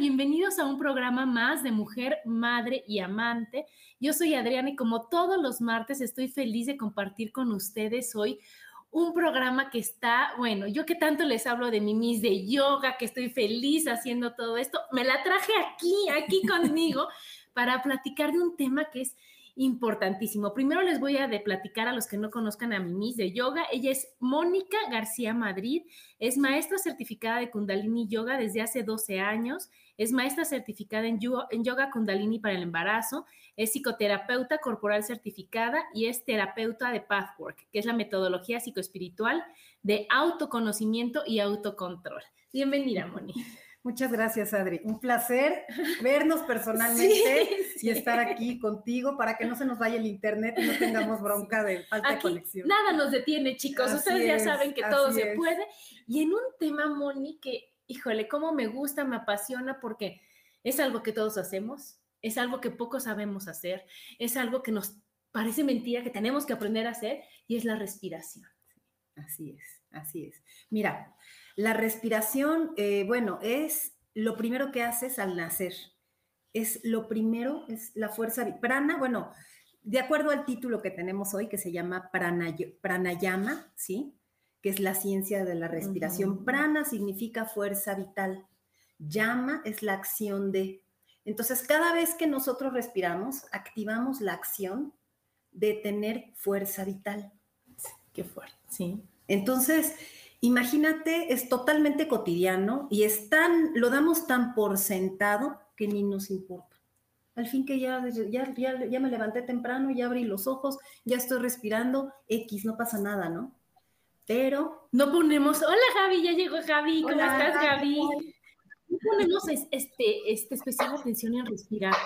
Bienvenidos a un programa más de Mujer, Madre y Amante. Yo soy Adriana y como todos los martes estoy feliz de compartir con ustedes hoy un programa que está, bueno, yo que tanto les hablo de mi mis de yoga, que estoy feliz haciendo todo esto, me la traje aquí, aquí conmigo para platicar de un tema que es importantísimo. Primero les voy a de platicar a los que no conozcan a mi Miss de yoga. Ella es Mónica García Madrid, es maestra certificada de Kundalini Yoga desde hace 12 años, es maestra certificada en yoga, en yoga Kundalini para el embarazo, es psicoterapeuta corporal certificada y es terapeuta de Pathwork, que es la metodología psicoespiritual de autoconocimiento y autocontrol. Bienvenida, Moni. Muchas gracias, Adri. Un placer vernos personalmente y estar aquí contigo para que no se nos vaya el internet y no tengamos bronca de falta de conexión. Nada nos detiene, chicos. Ustedes ya saben que todo se puede. Y en un tema, Moni, que, híjole, cómo me gusta, me apasiona, porque es algo que todos hacemos, es algo que pocos sabemos hacer, es algo que nos parece mentira, que tenemos que aprender a hacer, y es la respiración. Así es, así es. Mira, la respiración, eh, bueno, es lo primero que haces al nacer. Es lo primero, es la fuerza prana. Bueno, de acuerdo al título que tenemos hoy, que se llama pranayama, ¿sí? Que es la ciencia de la respiración. Prana significa fuerza vital. Llama es la acción de. Entonces, cada vez que nosotros respiramos, activamos la acción de tener fuerza vital. Qué fuerte, sí. Entonces, Imagínate, es totalmente cotidiano y es tan, lo damos tan por sentado que ni nos importa. Al fin que ya, ya, ya, me levanté temprano, ya abrí los ojos, ya estoy respirando, X, no pasa nada, ¿no? Pero... No ponemos, hola Javi, ya llegó Javi, ¿cómo estás Javi? No ponemos este, este especial atención en respirar.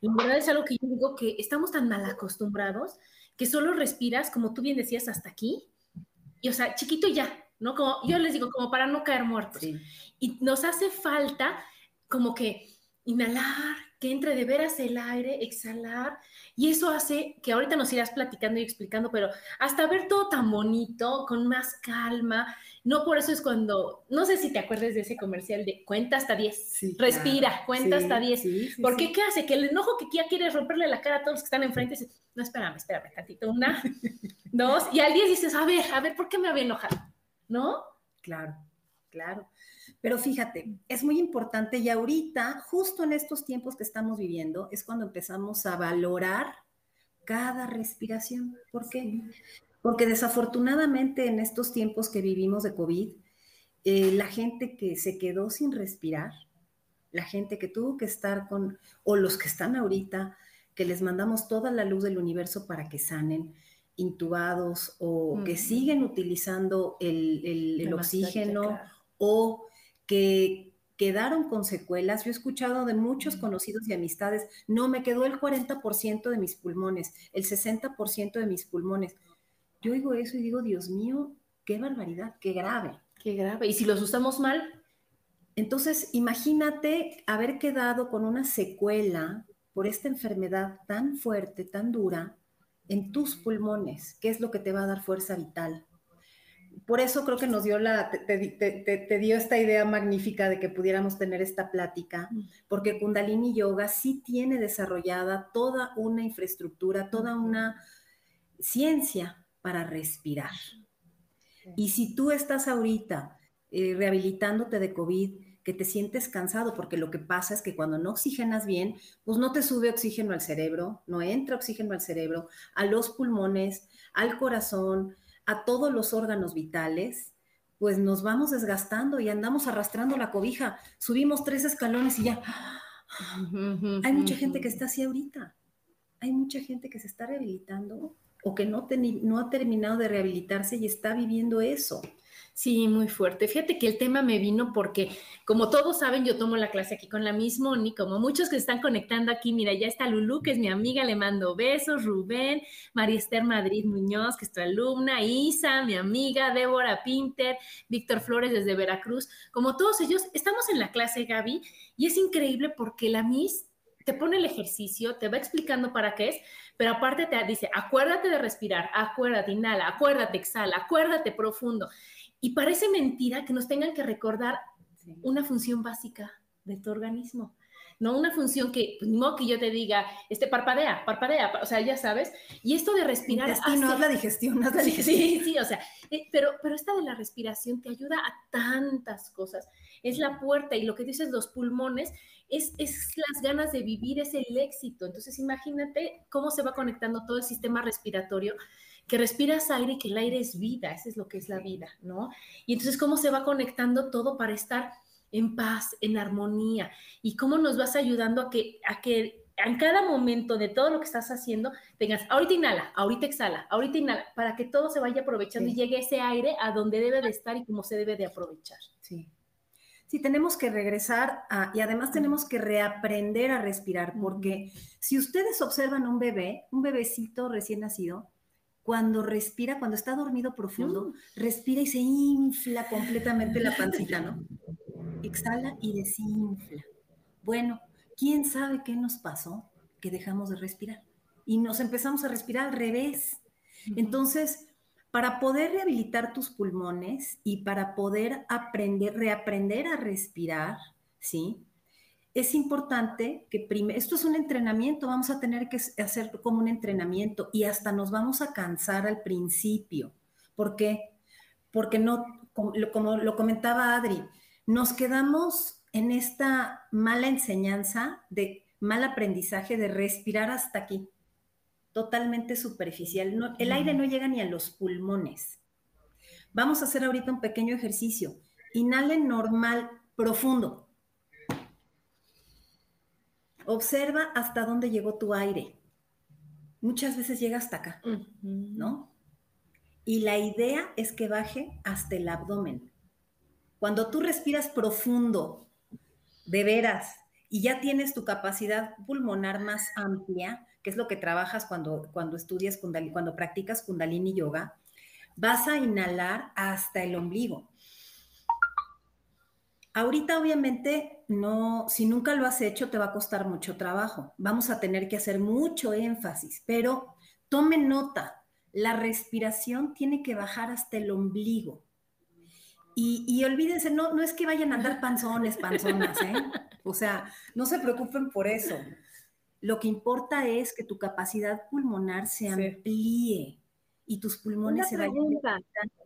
En verdad es algo que yo digo que estamos tan mal acostumbrados que solo respiras, como tú bien decías, hasta aquí, y o sea, chiquito y ya, ¿no? Como yo les digo, como para no caer muertos. Y nos hace falta como que inhalar, que entre de veras el aire, exhalar, y eso hace que ahorita nos irás platicando y explicando, pero hasta ver todo tan bonito, con más calma, no por eso es cuando, no sé si te acuerdas de ese comercial de cuenta hasta 10, respira, cuenta hasta 10, porque ¿qué hace? Que el enojo que ya quieres romperle la cara a todos los que están enfrente, dice, no, espérame, espérame tantito, una, dos, y al 10 dices, a ver, a ver, ¿por qué me había enojado? ¿no? Claro, claro. Pero fíjate, es muy importante y ahorita, justo en estos tiempos que estamos viviendo, es cuando empezamos a valorar cada respiración. ¿Por qué? Porque desafortunadamente en estos tiempos que vivimos de COVID, eh, la gente que se quedó sin respirar, la gente que tuvo que estar con, o los que están ahorita, que les mandamos toda la luz del universo para que sanen, intubados o que siguen utilizando el, oxígeno o que quedaron con secuelas. Yo he escuchado de muchos conocidos y amistades, no, me quedó el 40% de mis pulmones, el 60% de mis pulmones. Yo oigo eso y digo, Dios mío, qué barbaridad, qué grave. Qué grave. ¿Y si los usamos mal? Entonces, imagínate haber quedado con una secuela por esta enfermedad tan fuerte, tan dura, en tus pulmones, qué es lo que te va a dar fuerza vital. Por eso creo que nos dio la, te, dio esta idea magnífica de que pudiéramos tener esta plática, mm. porque Kundalini Yoga sí tiene desarrollada toda una infraestructura, toda una ciencia para respirar. Y si tú estás ahorita eh, rehabilitándote de COVID, que te sientes cansado, porque lo que pasa es que cuando no oxigenas bien, pues no te sube oxígeno al cerebro, no entra oxígeno al cerebro, a los pulmones, al corazón, a todos los órganos vitales, pues nos vamos desgastando y andamos arrastrando la cobija. Subimos tres escalones y ya. Hay mucha gente que está así ahorita. Hay mucha gente que se está rehabilitando o que no, no ha terminado de rehabilitarse y está viviendo eso. Sí, muy fuerte. Fíjate que el tema me vino porque, como todos saben, yo tomo la clase aquí con la misma Moni, como muchos que están conectando aquí, mira, ya está Lulu, que es mi amiga, le mando besos, Rubén, María Esther Madrid Muñoz, que es tu alumna, Isa, mi amiga, Débora Pinter, Víctor Flores desde Veracruz, como todos ellos, estamos en la clase, Gaby, y es increíble porque la Miss te pone el ejercicio, te va explicando para qué es, pero aparte te dice, acuérdate de respirar, acuérdate, inhala, acuérdate, exhala, acuérdate profundo. Y parece mentira que nos tengan que recordar una función básica de tu organismo. No una función que, pues, no que yo te diga, este, parpadea, parpadea, o sea, ya sabes. Y esto de respirar. no haz la digestión, no la digestión. Sí, sí, o sea, eh, pero, pero esta de la respiración te ayuda a tantas cosas. Es la puerta y lo que dices, los pulmones, es, es las ganas de vivir, es el éxito. Entonces, imagínate cómo se va conectando todo el sistema respiratorio que respiras aire y que el aire es vida, eso es lo que es la vida, ¿no? Y entonces cómo se va conectando todo para estar en paz, en armonía, y cómo nos vas ayudando a que, a que en cada momento de todo lo que estás haciendo tengas, ahorita inhala, ahorita exhala, ahorita inhala, para que todo se vaya aprovechando y llegue ese aire a donde debe de estar y cómo se debe de aprovechar. Sí. Sí, tenemos que regresar y además tenemos que reaprender a respirar, porque si ustedes observan un bebé, un bebecito recién nacido, cuando respira, cuando está dormido profundo, mm. respira y se infla completamente la pancita, ¿no? Exhala y desinfla. Bueno, ¿quién sabe qué nos pasó? Que dejamos de respirar y nos empezamos a respirar al revés. Entonces, para poder rehabilitar tus pulmones y para poder aprender, reaprender a respirar, ¿sí? Es importante que primero, esto es un entrenamiento, vamos a tener que hacer como un entrenamiento y hasta nos vamos a cansar al principio. ¿Por qué? Porque no, como, como lo comentaba Adri, nos quedamos en esta mala enseñanza de mal aprendizaje de respirar hasta aquí, totalmente superficial. el aire no llega ni a los pulmones. Vamos a hacer ahorita un pequeño ejercicio. Inhalen normal, profundo. Observa hasta dónde llegó tu aire. Muchas veces llega hasta acá, ¿no? Y la idea es que baje hasta el abdomen. Cuando tú respiras profundo, de veras, y ya tienes tu capacidad pulmonar más amplia, que es lo que trabajas cuando, cuando estudias Kundalini, cuando practicas Kundalini Yoga, vas a inhalar hasta el ombligo. Ahorita obviamente no, si nunca lo has hecho te va a costar mucho trabajo. Vamos a tener que hacer mucho énfasis, pero tomen nota, la respiración tiene que bajar hasta el ombligo. Y, olvídense, no, no es que vayan a andar panzones, panzonas, ¿eh? O sea, no se preocupen por eso. Lo que importa es que tu capacidad pulmonar se amplíe y tus pulmones se vayan.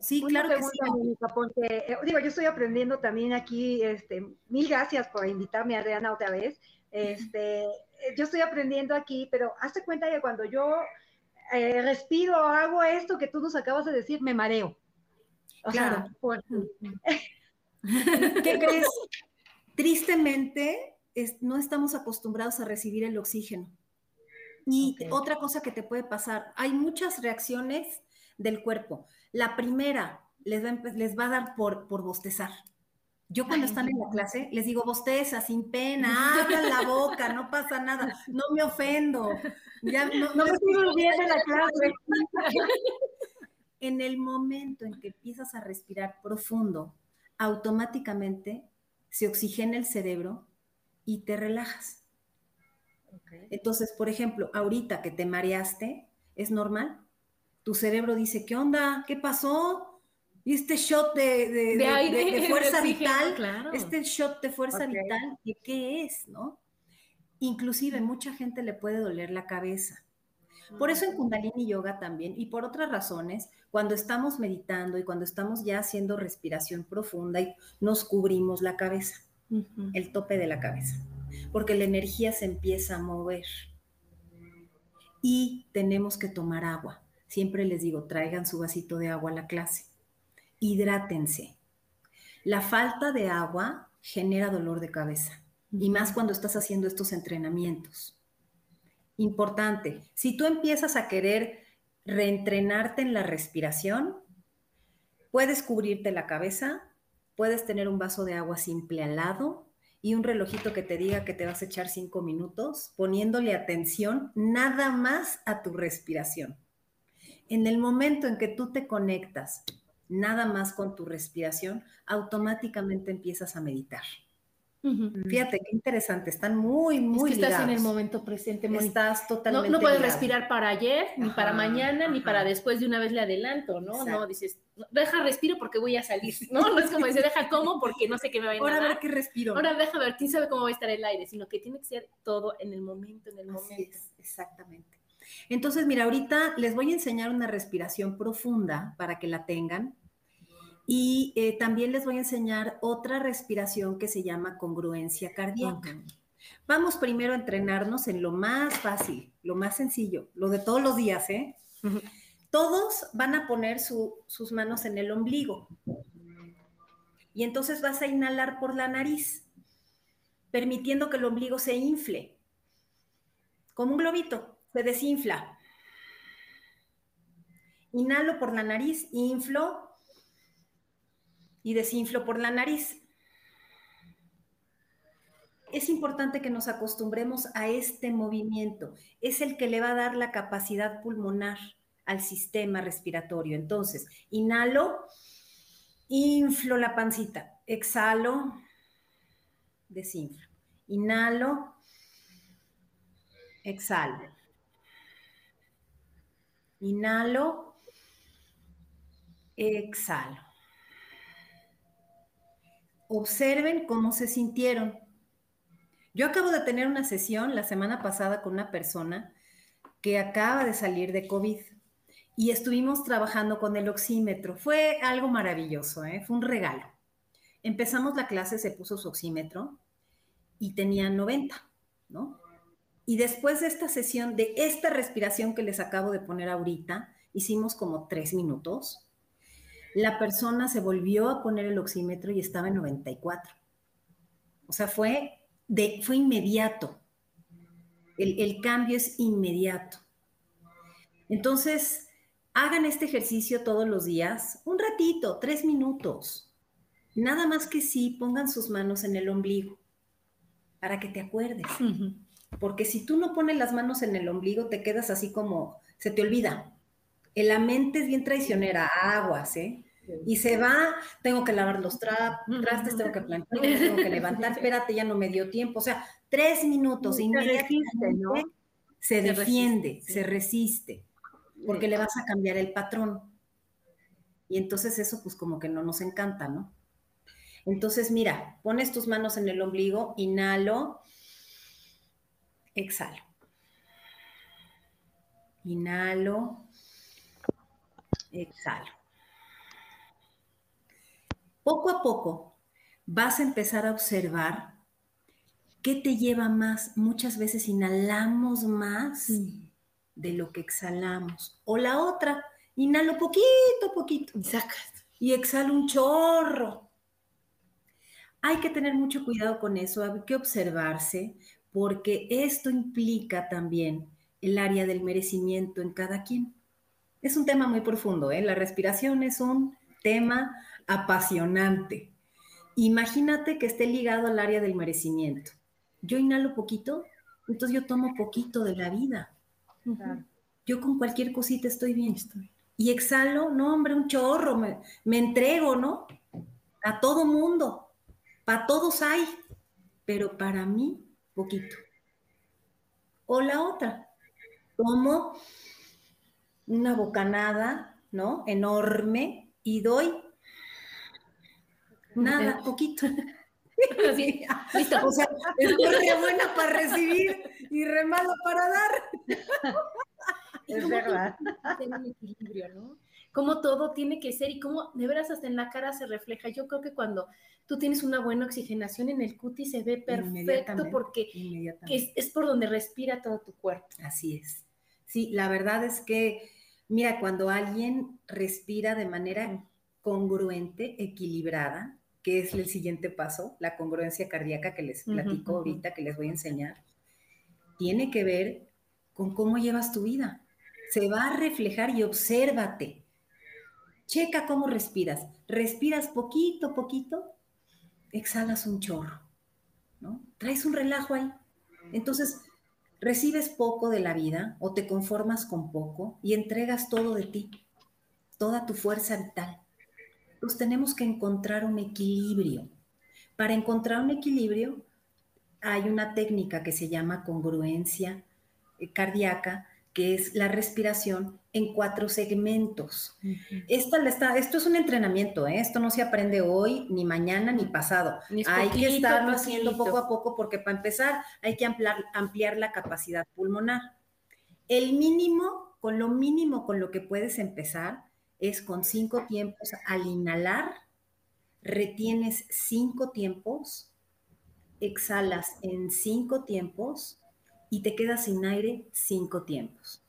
Sí, claro que sí. porque eh, digo, yo estoy aprendiendo también aquí, este, mil gracias por invitarme a Adriana otra vez. Este, eh, yo estoy aprendiendo aquí, pero hazte cuenta que cuando yo eh, respiro, hago esto que tú nos acabas de decir, me mareo. claro. ¿Qué crees? Tristemente, no estamos acostumbrados a recibir el oxígeno. Y otra cosa que te puede pasar, hay muchas reacciones del cuerpo. La primera les va, les va a dar por, por bostezar. Yo cuando están en la clase les digo, bosteza, sin pena, abran la boca, no pasa nada, no me ofendo. Ya, no, no me estoy volviendo la clase. En el momento en que empiezas a respirar profundo, automáticamente se oxigena el cerebro y te relajas. Entonces, por ejemplo, ahorita que te mareaste, ¿es normal? Tu cerebro dice, ¿qué onda? ¿Qué pasó? y este shot de, de, fuerza vital, este shot de fuerza vital, ¿qué es, no? Inclusive mucha gente le puede doler la cabeza. Por eso en Kundalini Yoga también, y por otras razones, cuando estamos meditando y cuando estamos ya haciendo respiración profunda y nos cubrimos la cabeza, el tope de la cabeza, porque la energía se empieza a mover. Y tenemos que tomar agua. Siempre les digo, traigan su vasito de agua a la clase. Hidrátense. La falta de agua genera dolor de cabeza, y más cuando estás haciendo estos entrenamientos importante, si tú empiezas a querer reentrenarte en la respiración, puedes cubrirte la cabeza, puedes tener un vaso de agua simple al lado y un relojito que te diga que te vas a echar cinco minutos, poniéndole atención nada más a tu respiración. En el momento en que tú te conectas nada más con tu respiración, automáticamente empiezas a meditar. Fíjate qué interesante, están muy, muy es que Estás en el momento presente, Estás totalmente. No, puedes respirar para ayer, ni para mañana, ni para después de una vez le adelanto, ¿no? No, dices, deja respiro porque voy a salir, ¿no? No es como decir, deja como porque no sé qué me va a ir Ahora a ver qué respiro. Ahora deja ver, quién sabe cómo va a estar el aire, sino que tiene que ser todo en el momento, en el momento. exactamente. Entonces, mira, ahorita les voy a enseñar una respiración profunda para que la tengan y eh, también les voy a enseñar otra respiración que se llama congruencia cardíaca. Vamos primero a entrenarnos en lo más fácil, lo más sencillo, lo de todos los días, ¿eh? Todos van a poner sus manos en el ombligo. Y entonces vas a inhalar por la nariz, permitiendo que el ombligo se infle. Como un globito, se desinfla. Inhalo por la nariz, inflo, y desinflo por la nariz. Es importante que nos acostumbremos a este movimiento. Es el que le va a dar la capacidad pulmonar al sistema respiratorio. Entonces, inhalo, inflo la pancita, exhalo, desinflo. Inhalo, exhalo. Inhalo, exhalo observen cómo se sintieron. Yo acabo de tener una sesión la semana pasada con una persona que acaba de salir de COVID y estuvimos trabajando con el oxímetro. Fue algo maravilloso, ¿eh? fue un regalo. Empezamos la clase, se puso su oxímetro y tenía 90, ¿no? Y después de esta sesión, de esta respiración que les acabo de poner ahorita, hicimos como tres minutos la persona se volvió a poner el oxímetro y estaba en 94. O sea, fue, de, fue inmediato. El, el cambio es inmediato. Entonces, hagan este ejercicio todos los días, un ratito, tres minutos. Nada más que sí, pongan sus manos en el ombligo para que te acuerdes. Porque si tú no pones las manos en el ombligo, te quedas así como, se te olvida. La mente es bien traicionera, aguas, ¿eh? Y se va, tengo que lavar los trastes, tengo que plantar, tengo que levantar, espérate, ya no me dio tiempo. O sea, tres minutos, y ¿no? se defiende, se resiste, porque le vas a cambiar el patrón. Y entonces eso pues como que no nos encanta, ¿no? Entonces, mira, pones tus manos en el ombligo, inhalo, exhalo. Inhalo, exhalo. Poco a poco vas a empezar a observar qué te lleva más. Muchas veces inhalamos más de lo que exhalamos. O la otra, inhalo poquito, poquito. Y sacas. Y exhalo un chorro. Hay que tener mucho cuidado con eso, hay que observarse, porque esto implica también el área del merecimiento en cada quien. Es un tema muy profundo, ¿eh? La respiración es un tema apasionante. Imagínate que esté ligado al área del merecimiento. Yo inhalo poquito, entonces yo tomo poquito de la vida. Yo con cualquier cosita estoy bien. Estoy. Y exhalo, no, hombre, un chorro, me, me entrego, ¿no? A todo mundo. Para todos hay, pero para mí, poquito. O la otra, tomo una bocanada, ¿no? Enorme y doy Nada, poquito. Sí, listo. O sea, es re buena para recibir y re malo para dar. Es ¿Cómo verdad. Tener un equilibrio, ¿no? Cómo todo tiene que ser y cómo de veras hasta en la cara se refleja. Yo creo que cuando tú tienes una buena oxigenación en el cutis se ve perfecto porque es por donde respira todo tu cuerpo. Así es. Sí, la verdad es que, mira, cuando alguien respira de manera congruente, equilibrada, que es el siguiente paso, la congruencia cardíaca que les platico ujú. ahorita, que les voy a enseñar, tiene que ver con cómo llevas tu vida. Se va a reflejar y obsérvate. Checa cómo respiras. Respiras poquito, poquito, exhalas un chorro, ¿no? Traes un relajo ahí. Entonces, recibes poco de la vida o te conformas con poco y entregas todo de ti, toda tu fuerza vital. Pues tenemos que encontrar un equilibrio. Para encontrar un equilibrio hay una técnica que se llama congruencia eh, cardíaca, que es la respiración en cuatro segmentos. Esta esto es un entrenamiento, ¿eh? esto no se aprende hoy, ni mañana, ni pasado. Ni Hay que poquito, estarlo haciendo poco a poco porque para empezar hay que ampliar, ampliar la capacidad pulmonar. El mínimo, con lo mínimo con lo que puedes empezar es con cinco tiempos al inhalar, retienes cinco tiempos, exhalas en cinco tiempos y te quedas sin aire cinco tiempos.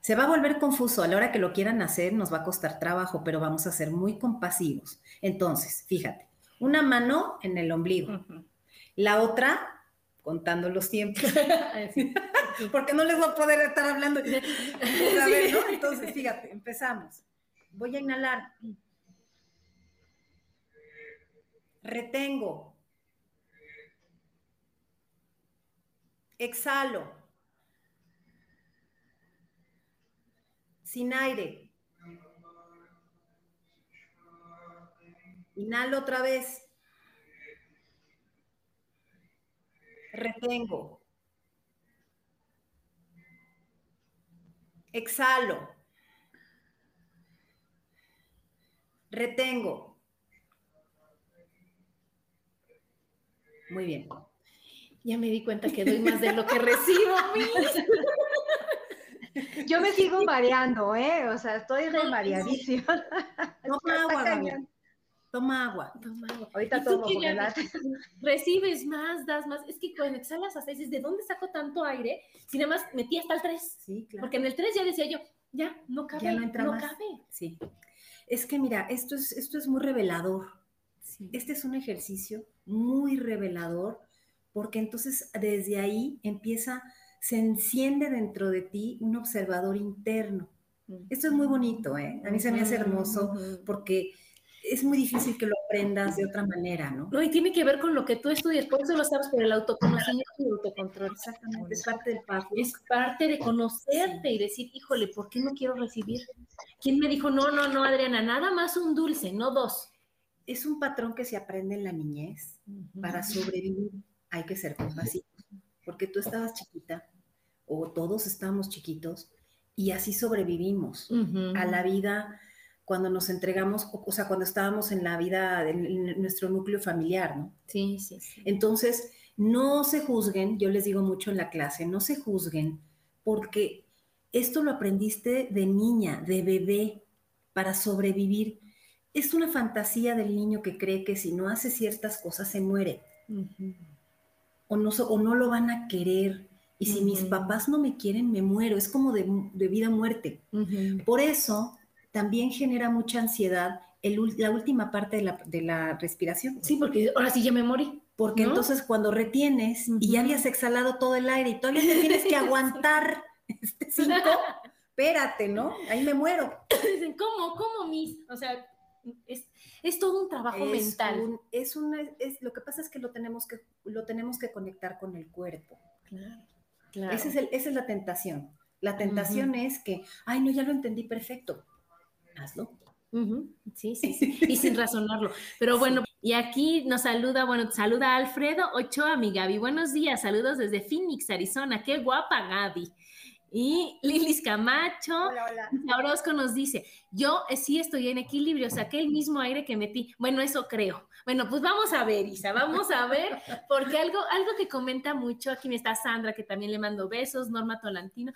Se va a volver confuso. A la hora que lo quieran hacer nos va a costar trabajo, pero vamos a ser muy compasivos. Entonces, fíjate, una mano en el ombligo, la otra contando los tiempos, porque no les voy a poder estar hablando. A ver, ¿no? Entonces, fíjate, empezamos. Voy a inhalar. Retengo. Exhalo. Sin aire. Inhalo otra vez. Retengo. Exhalo. Retengo. Muy bien. Ya me di cuenta que doy más de lo que recibo. Yo me sigo mareando, ¿eh? O sea, estoy re mareadísima. Toma agua, cañón. Toma agua. Toma agua. Ahorita ¿Y tú tomo, recibes más, das más? Es que cuando exhalas hasta dices, ¿de dónde saco tanto aire? Si nada más metí hasta el 3. Sí, claro. Porque en el 3 ya decía yo, ya, no cabe, Ya no entra más. cabe. Sí. Es que mira, esto es, esto es muy revelador. Sí. Este es un ejercicio muy revelador porque entonces desde ahí empieza, se enciende dentro de ti un observador interno. Esto es muy bonito, ¿eh? A mí se me hace hermoso porque es muy difícil que lo aprendas de otra manera, ¿no? No, y tiene que ver con lo que tú estudias, por eso lo sabes por el autoconocimiento y el autocontrol. Exactamente, es parte del paso. Es parte de conocerte y decir, híjole, ¿por qué no quiero recibir? ¿Quién me dijo, no, no, no, Adriana, nada más un dulce, no dos? Es un patrón que se aprende en la niñez. Para sobrevivir hay que ser compasivos, porque tú estabas chiquita o todos estábamos chiquitos y así sobrevivimos a la vida cuando nos entregamos, o, sea, cuando estábamos en la vida, en, en nuestro núcleo familiar, ¿no? Sí, sí, sí. Entonces, no se juzguen, yo les digo mucho en la clase, no se juzguen, porque esto lo aprendiste de niña, de bebé, para sobrevivir. Es una fantasía del niño que cree que si no hace ciertas cosas se muere Ujú. O no, o no lo van a querer. Y si mis papás no me quieren, me muero. Es como de, de vida a muerte. Ujú. Por eso también genera mucha ansiedad el la última parte de la, de la respiración. Sí, porque ahora sí ya me morí. Porque ¿no? entonces cuando retienes y ya habías exhalado todo el aire y todavía te tienes que aguantar este cinco, espérate, ¿no? Ahí me muero. Dicen, ¿cómo, cómo, mis? O sea, es, es todo un trabajo Es mental. un- es una, es, lo que pasa es que lo tenemos que, lo tenemos que conectar con el cuerpo. Claro, claro. Ese es el- esa es la tentación. La tentación es que, ay, no, ya lo entendí perfecto. Hazlo. Sí, sí, sí. Y sin razonarlo. Pero bueno, y aquí nos saluda, bueno, saluda Alfredo Ochoa, mi Gaby. Buenos días, saludos desde Phoenix, Arizona. Qué guapa, Gaby. Y Lilis Camacho, Orozco nos dice, yo sí estoy en equilibrio, saqué el mismo aire que metí. Bueno, eso creo. Bueno, pues vamos a ver, Isa, vamos a ver, porque algo, algo que comenta mucho, aquí me está Sandra, que también le mando besos, Norma Tolantino,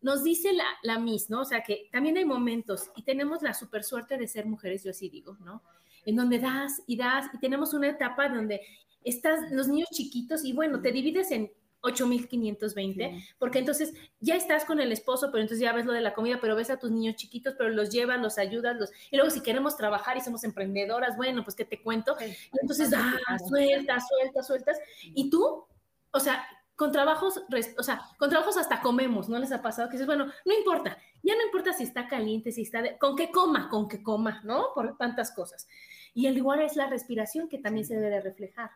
nos dice la, la Miss, ¿no? O sea, que también hay momentos y tenemos la super suerte de ser mujeres, yo así digo, ¿no? En donde das y das y tenemos una etapa donde estás los niños chiquitos y bueno, te divides en 8520, porque entonces ya estás con el esposo, pero entonces ya ves lo de la comida, pero ves a tus niños chiquitos, pero los llevas, los ayudas, los y luego si queremos trabajar y somos emprendedoras, bueno, pues qué te cuento. Y entonces ah, sueltas, sueltas, sueltas y tú, o sea, con trabajos, o sea, con trabajos hasta comemos, ¿no les ha pasado? Que dices, bueno, no importa, ya no importa si está caliente, si está, con qué coma, con qué coma, ¿no? Por tantas cosas. Y el igual es la respiración que también se debe de reflejar.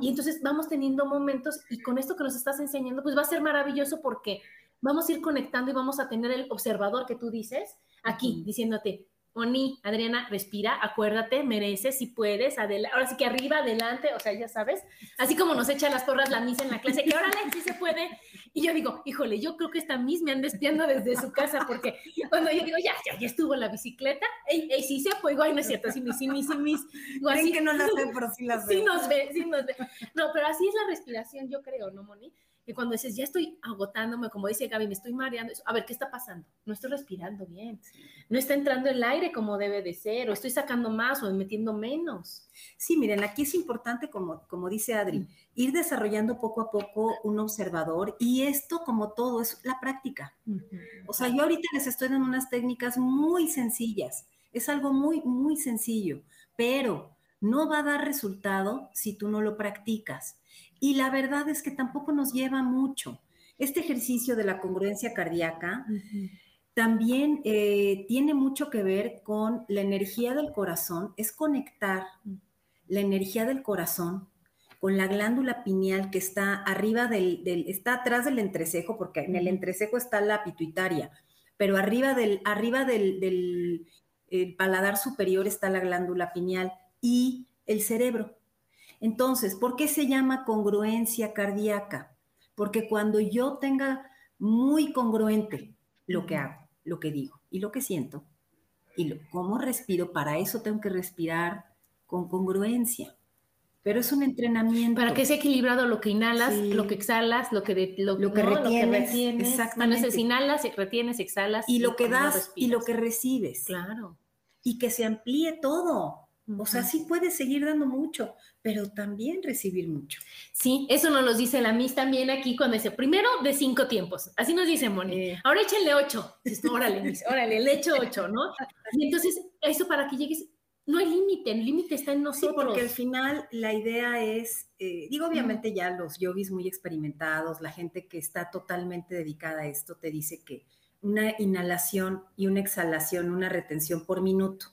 Y entonces vamos teniendo momentos y con esto que nos estás enseñando, pues va a ser maravilloso porque vamos a ir conectando y vamos a tener el observador que tú dices aquí, diciéndote, Oni, Adriana, respira, acuérdate, mereces, si puedes, adelante, ahora sí que arriba, adelante, o sea, ya sabes, así como nos echa las porras la misa en la clase, que ahora sí se puede, y yo digo, híjole, yo creo que esta Miss me anda espiando desde su casa, porque cuando yo digo, ya, ya, ya estuvo la bicicleta, ey, ey, sí se apoyó, ay, no es cierto, sí, sí, sí, sí, mis, así, que no las ve, pero sí las ve. Sí nos ve, sí nos ve. No, pero así es la respiración, yo creo, ¿no, Moni? Que cuando dices, ya estoy agotándome, como dice Gaby, me estoy mareando, a ver, ¿qué está pasando? No estoy respirando bien, no está entrando el aire como debe de ser, o estoy sacando más o metiendo menos. Sí, miren, aquí es importante, como, como dice Adri, ir desarrollando poco a poco un observador y esto, como todo, es la práctica. O sea, yo ahorita les estoy dando unas técnicas muy sencillas, es algo muy, muy sencillo, pero no va a dar resultado si tú no lo practicas. Y la verdad es que tampoco nos lleva mucho. Este ejercicio de la congruencia cardíaca también eh, tiene mucho que ver con la energía del corazón, es conectar la energía del corazón con la glándula pineal que está arriba del, está atrás del entrecejo, porque en el entrecejo está la pituitaria, pero arriba del, arriba del, paladar superior está la glándula pineal y el cerebro. Entonces, ¿por qué se llama congruencia cardíaca? Porque cuando yo tenga muy congruente lo que hago, lo que digo y lo que siento, y cómo respiro, para eso tengo que respirar con congruencia. Pero es un entrenamiento. Para que sea equilibrado lo que inhalas, lo que exhalas, lo que, lo, que retienes. Exactamente. inhalas, retienes, exhalas. Y lo que das y lo que recibes. Claro. Y que se amplíe todo. O sea, sí puedes seguir dando mucho, pero también recibir mucho. Sí, eso nos lo dice la Miss también aquí cuando dice, primero de cinco tiempos, así nos dice Moni, ahora échenle ocho, órale, Miss, órale, le echo ocho, ¿no? Y entonces, eso para que llegues, no hay límite, el límite está en nosotros. Sí, porque al final la idea es, eh, digo, obviamente ya los yogis muy experimentados, la gente que está totalmente dedicada a esto, te dice que una inhalación y una exhalación, una retención por minuto,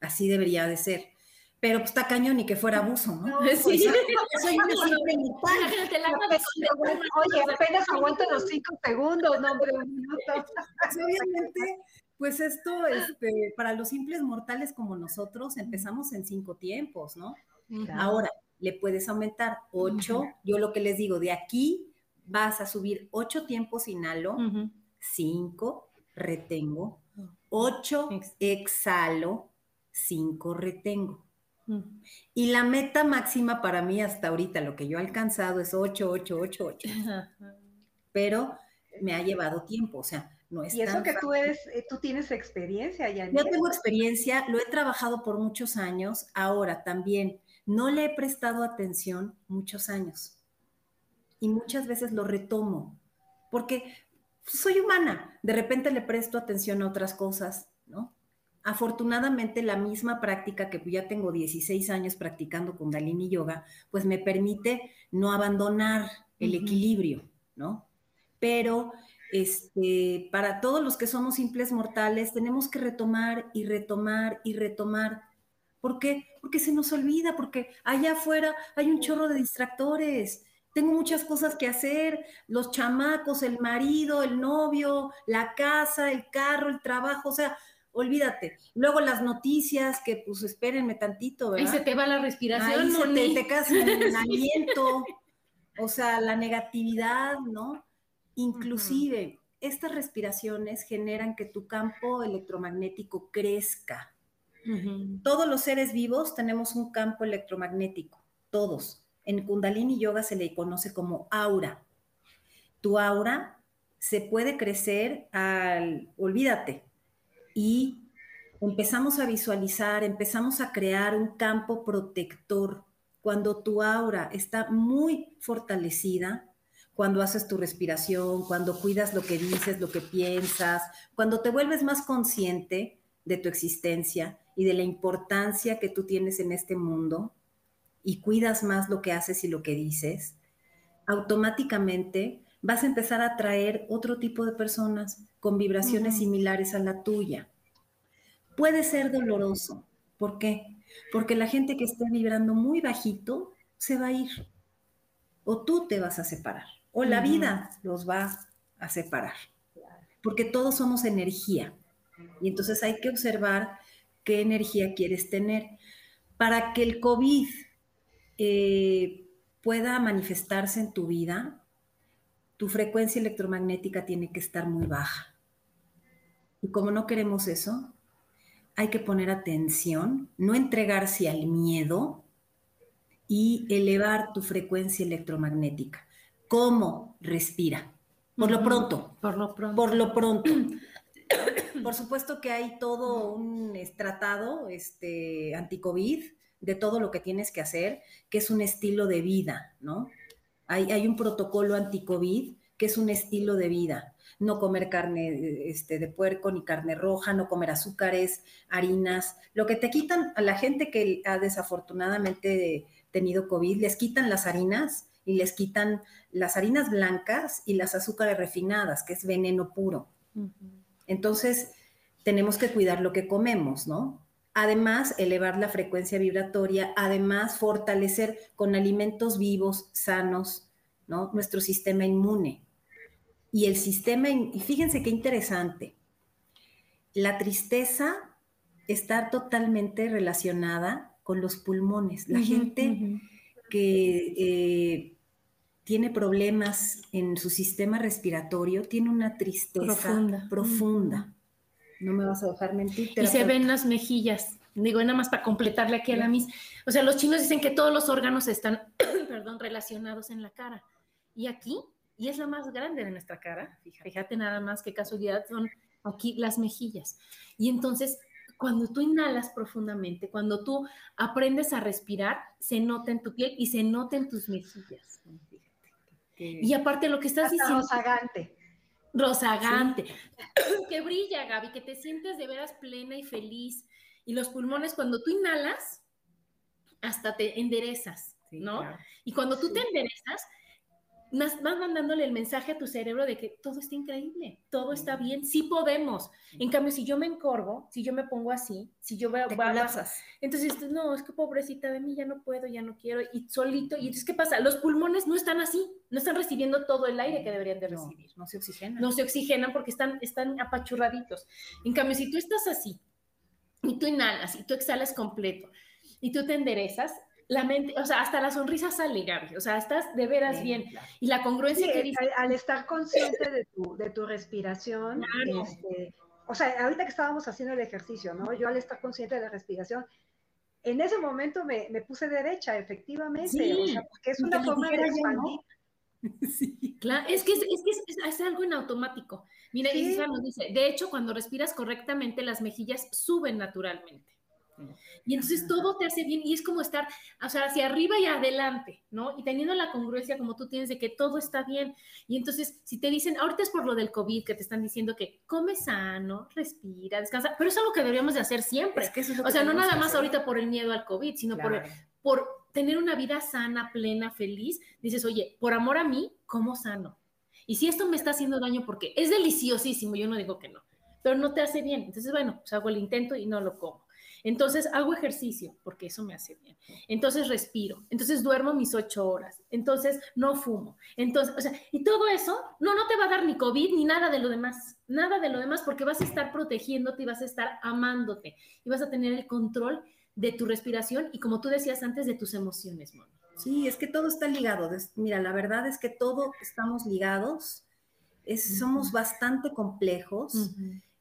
así debería de ser pero pues está cañón y que fuera abuso, ¿no? sí. soy una simple Oye, apenas aguanto los cinco segundos, no, hombre, un minuto. Pues, obviamente, pues esto, este, para los simples mortales como nosotros, empezamos en cinco tiempos, ¿no? Ahora, le puedes aumentar ocho, yo lo que les digo, de aquí vas a subir ocho tiempos inhalo, cinco, retengo, ocho, exhalo, cinco, retengo. Y la meta máxima para mí hasta ahorita, lo que yo he alcanzado es 8, 8, 8, 8. Pero me ha llevado tiempo, o sea, no es Y eso que tú eres, eh, tú tienes experiencia ya. Yo tengo experiencia, lo he trabajado por muchos años, ahora también no le he prestado atención muchos años. Y muchas veces lo retomo, porque soy humana, de repente le presto atención a otras cosas, ¿no? Afortunadamente, la misma práctica que ya tengo 16 años practicando Kundalini Yoga, pues me permite no abandonar el equilibrio, ¿no? Pero este, para todos los que somos simples mortales, tenemos que retomar y retomar y retomar. ¿Por qué? Porque se nos olvida, porque allá afuera hay un chorro de distractores. Tengo muchas cosas que hacer, los chamacos, el marido, el novio, la casa, el carro, el trabajo, o sea, olvídate. Luego las noticias, que pues espérenme tantito, ¿verdad? Ahí se te va la respiración, Ahí se te, te casi el aliento, o sea, la negatividad, ¿no? Inclusive, estas respiraciones generan que tu campo electromagnético crezca. Todos los seres vivos tenemos un campo electromagnético, todos. En Kundalini Yoga se le conoce como aura. Tu aura se puede crecer al, olvídate, y empezamos a visualizar, empezamos a crear un campo protector. Cuando tu aura está muy fortalecida, cuando haces tu respiración, cuando cuidas lo que dices, lo que piensas, cuando te vuelves más consciente de tu existencia y de la importancia que tú tienes en este mundo y cuidas más lo que haces y lo que dices, automáticamente vas a empezar a atraer otro tipo de personas con vibraciones similares a la tuya. Puede ser doloroso. ¿Por qué? Porque la gente que esté vibrando muy bajito se va a ir. O tú te vas a separar o la vida los va a separar, porque todos somos energía. Y entonces hay que observar qué energía quieres tener. Para que el COVID eh, pueda manifestarse en tu vida, tu frecuencia electromagnética tiene que estar muy baja. Y como no queremos eso, hay que poner atención, no entregarse al miedo y elevar tu frecuencia electromagnética cómo respira. Por lo pronto. Por lo pronto. Por lo pronto. Por supuesto que hay todo un tratado este, anti-COVID de todo lo que tienes que hacer, que es un estilo de vida, ¿no? Hay, hay un protocolo anti-COVID que es un estilo de vida. No comer carne este, de puerco ni carne roja, no comer azúcares, harinas. Lo que te quitan a la gente que ha desafortunadamente tenido COVID, les quitan las harinas y les quitan las harinas blancas y las azúcares refinadas, que es veneno puro. Entonces, tenemos que cuidar lo que comemos, ¿no? Además, elevar la frecuencia vibratoria, además, fortalecer con alimentos vivos, sanos, ¿no? Nuestro sistema inmune. Y el sistema, y fíjense qué interesante, la tristeza está totalmente relacionada con los pulmones. La gente que eh, tiene problemas en su sistema respiratorio, tiene una tristeza profunda. No me vas a dejar mentir. Y se ven las mejillas. Digo, nada más para completarle aquí a la misma. O sea, los chinos dicen que todos los órganos están, perdón, relacionados en la cara. Y aquí, y es la más grande de nuestra cara, fíjate nada más qué casualidad son aquí las mejillas. Y entonces, cuando tú inhalas profundamente, cuando tú aprendes a respirar, se nota en tu piel y se nota en tus mejillas y aparte lo que estás diciendo... Rosagante. Rosagante. Que brilla, Gaby, que te sientes de veras plena y feliz. Y los pulmones, cuando tú inhalas, hasta te enderezas, ¿no? Y cuando tú te enderezas, vas mandándole el mensaje a tu cerebro de que todo está increíble, todo está bien, sí podemos. En cambio, si yo me encorvo, si yo me pongo así, si yo a... Entonces, no, es que pobrecita de mí, ya no puedo, ya no quiero, y solito, y entonces, ¿qué pasa? Los pulmones no están así, no están recibiendo todo el aire que deberían de recibir. No, se oxigenan. No se oxigenan porque están, están apachurraditos. En cambio, si tú estás así, y tú inhalas, y tú exhalas completo, y tú te enderezas, la mente, o sea, hasta la sonrisa sale, Gaby, o sea, estás de veras bien. Y la congruencia que dice... Al, estar consciente de tu, de tu respiración, este, o sea, ahorita que estábamos haciendo el ejercicio, ¿no? Yo al estar consciente de la respiración, en ese momento me, me puse derecha, efectivamente, o sea, porque es una forma de expandir. Sí. Claro, es que es, es, que es, algo en automático. Mira, sí. nos dice, de hecho, cuando respiras correctamente, las mejillas suben naturalmente. Y entonces todo te hace bien y es como estar, o sea, hacia arriba y adelante, ¿no? Y teniendo la congruencia como tú tienes de que todo está bien. Y entonces, si te dicen, ahorita es por lo del COVID, que te están diciendo que come sano, respira, descansa, pero es algo que deberíamos de hacer siempre. o sea, no nada más ahorita por el miedo al COVID, sino por, por tener una vida sana, plena, feliz. Dices, oye, por amor a mí, como sano? Y si esto me está haciendo daño, porque es deliciosísimo, yo no digo que no, pero no te hace bien. Entonces, bueno, pues hago el intento y no lo como. Entonces hago ejercicio, porque eso me hace bien. Entonces respiro. Entonces duermo mis ocho horas. Entonces no fumo. Entonces, o sea, y todo eso, no, no te va a dar ni COVID ni nada de lo demás. Nada de lo demás, porque vas a estar protegiéndote y vas a estar amándote y vas a tener el control de tu respiración y como tú decías antes, de tus emociones, Moni. Sí, es que todo está ligado. Mira, la verdad es que todo estamos ligados somos bastante complejos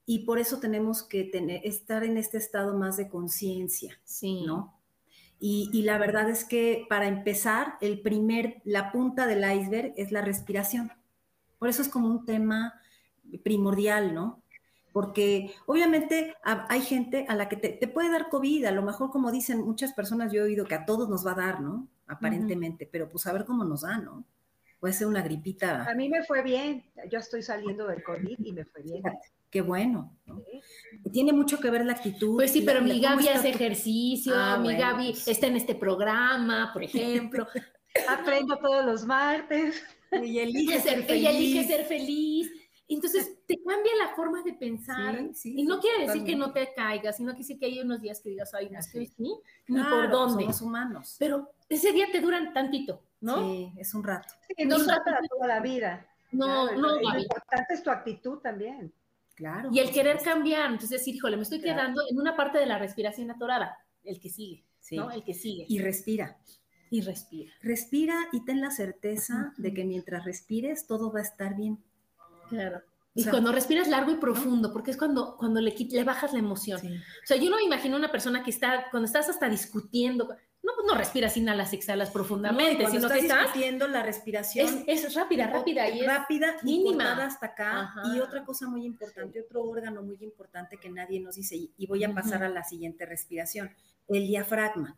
y por eso tenemos que tener, estar en este estado más de conciencia, sí. ¿no? Y, la verdad es que para empezar, el primer, la punta del iceberg es la respiración. Por eso es como un tema primordial, ¿no? Porque obviamente hay gente a la que te, puede dar COVID, a lo mejor como dicen muchas personas, yo he oído que a todos nos va a dar, ¿no? Aparentemente, pero pues a ver cómo nos da, ¿no? Puede ser una gripita. A mí me fue bien, yo estoy saliendo del COVID y me fue bien qué bueno. Tiene mucho que ver la actitud. Pues sí, pero mi Gaby hace ejercicio, ah, mi Gaby pues está en este programa, por ejemplo. Aprendo todos los martes. Y elige ser feliz. Ella elige ser feliz. Entonces te cambia la forma de pensar. y no quiere decir que no te caigas, sino que sí que hay unos días que digas, ay, no estoy sí, ni por dónde. Somos humanos. Pero ese día te duran tantito, ¿no? Sí, es un rato. Sí, no es para toda la vida. No, no. Lo importante es tu actitud también. Claro. Y el querer cambiar, entonces decir, híjole, me estoy quedando en una parte de la respiración atorada, el que sigue, ¿no? El que sigue. Y respira. Y respira. Respira y ten la certeza de que mientras respires todo va a estar bien. Claro. Y cuando respiras largo y profundo, porque es cuando, cuando le, le bajas la emoción. O sea, yo no me imagino una persona que está, cuando estás hasta discutiendo, no, pues no respiras, inhalas, exhalas profundamente, sino que estás haciendo la respiración es, rápida, rápida y rápida y hasta acá. Y otra cosa muy importante, otro órgano muy importante que nadie nos dice, y voy a pasar a la siguiente respiración, el diafragma.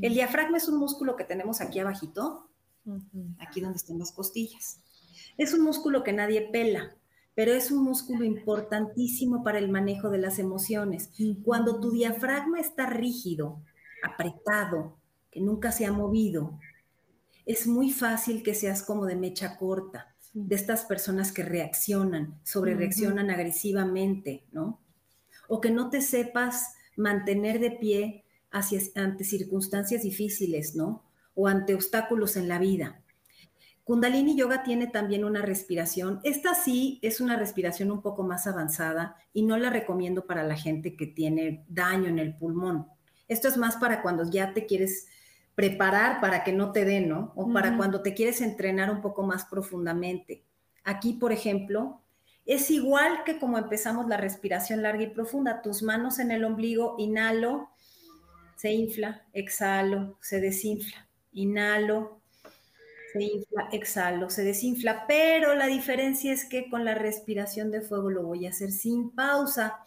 El diafragma es un músculo que tenemos aquí abajito, aquí donde están las costillas. Es un músculo que nadie pela, pero es un músculo importantísimo para el manejo de las emociones. Cuando tu diafragma está rígido, apretado, que nunca se ha movido, es muy fácil que seas como de mecha corta, de estas personas que reaccionan, sobre reaccionan agresivamente, ¿no? O que no te sepas mantener de pie hacia, ante circunstancias difíciles, ¿no? O ante obstáculos en la vida. Kundalini Yoga tiene también una respiración. Esta sí es una respiración un poco más avanzada y no la recomiendo para la gente que tiene daño en el pulmón. Esto es más para cuando ya te quieres preparar para que no te den, ¿no? O para cuando te quieres entrenar un poco más profundamente. Aquí, por ejemplo, es igual que como empezamos la respiración larga y profunda. Tus manos en el ombligo, inhalo, se infla, exhalo, se desinfla, inhalo, se infla, exhalo, se desinfla. Pero la diferencia es que con la respiración de fuego lo voy a hacer sin pausa.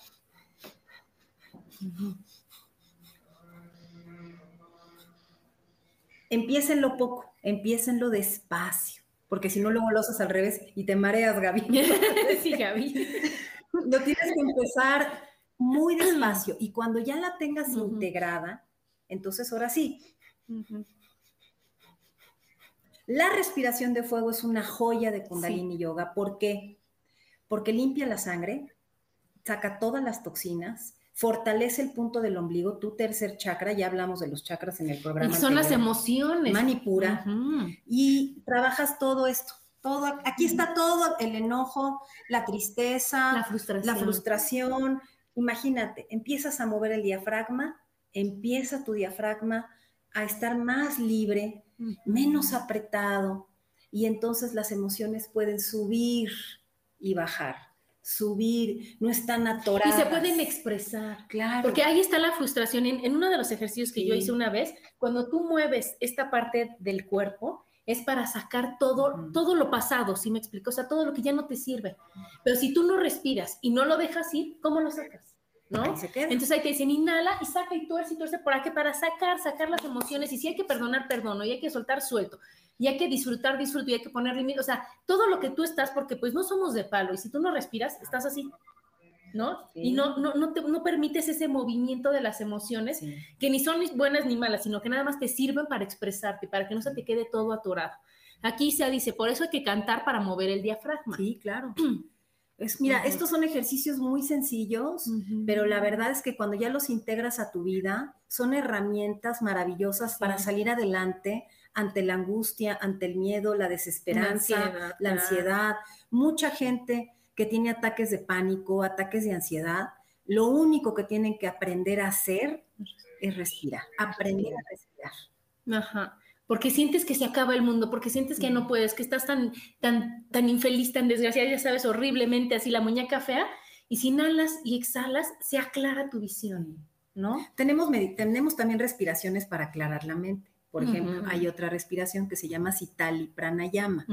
Empiecenlo poco, empiecenlo despacio, porque si no luego lo haces al revés y te mareas, Gaby. sí, Gaby. Lo tienes que empezar muy despacio y cuando ya la tengas integrada, entonces ahora sí. La respiración de fuego es una joya de Kundalini Yoga. ¿Por qué? Porque limpia la sangre, saca todas las toxinas, fortalece el punto del ombligo, tu tercer chakra, ya hablamos de los chakras en el programa. Y son las emociones. Manipura. Y trabajas todo esto. Todo, aquí está todo, el enojo, la tristeza, la frustración. la frustración. Imagínate, empiezas a mover el diafragma, empieza tu diafragma a estar más libre, menos apretado, y entonces las emociones pueden subir y bajar subir, no están atoradas. Y se pueden expresar. Claro. Porque ahí está la frustración. En, uno de los ejercicios que yo hice una vez, cuando tú mueves esta parte del cuerpo, es para sacar todo, todo lo pasado, ¿sí me explico? O sea, todo lo que ya no te sirve. Pero si tú no respiras y no lo dejas ir, ¿cómo lo sacas? ¿No? Entonces ahí te dicen, inhala y saca y tuerce y tuerce por aquí para sacar, sacar las emociones. Y si hay que perdonar, perdono. Y hay que soltar, suelto y hay que disfrutar, disfruto, y hay que poner límites, o sea, todo lo que tú estás, porque pues no somos de palo, y si tú no respiras, estás así, ¿no? Y no, no, no, te, no, permites ese movimiento de las emociones, que ni son buenas ni malas, sino que nada más te sirven para expresarte, para que no se te quede todo atorado. Aquí se dice, por eso hay que cantar para mover el diafragma. Sí, claro. Es, mira, estos son ejercicios muy sencillos, pero la verdad es que cuando ya los integras a tu vida, son herramientas maravillosas para salir adelante, ante la angustia, ante el miedo, la desesperanza, la ansiedad. Mucha gente que tiene ataques de pánico, ataques de ansiedad, lo único que tienen que aprender a hacer es respirar, aprender a respirar. Ajá. porque sientes que se acaba el mundo, porque sientes que no puedes, que estás tan, tan, tan infeliz, tan desgraciada, ya sabes, horriblemente, así la muñeca fea, y si inhalas y exhalas, se aclara tu visión, ¿no? Tenemos, tenemos también respiraciones para aclarar la mente. Por ejemplo, hay otra respiración que se llama Sitali Pranayama.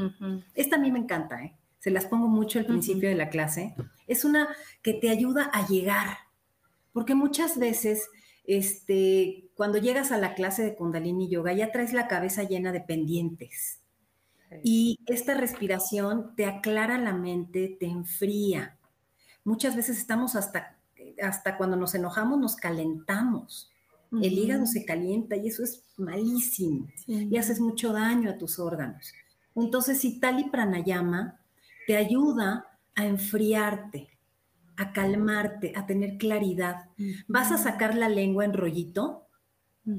Esta a mí me encanta, ¿eh? se las pongo mucho al principio de la clase. Es una que te ayuda a llegar, porque muchas veces este, cuando llegas a la clase de Kundalini Yoga ya traes la cabeza llena de pendientes. Y esta respiración te aclara la mente, te enfría. Muchas veces estamos hasta, hasta cuando nos enojamos, nos calentamos. El hígado se calienta y eso es malísimo. Y haces mucho daño a tus órganos. Entonces, si Tali Pranayama te ayuda a enfriarte, a calmarte, a tener claridad. Vas a sacar la lengua en rollito, mm.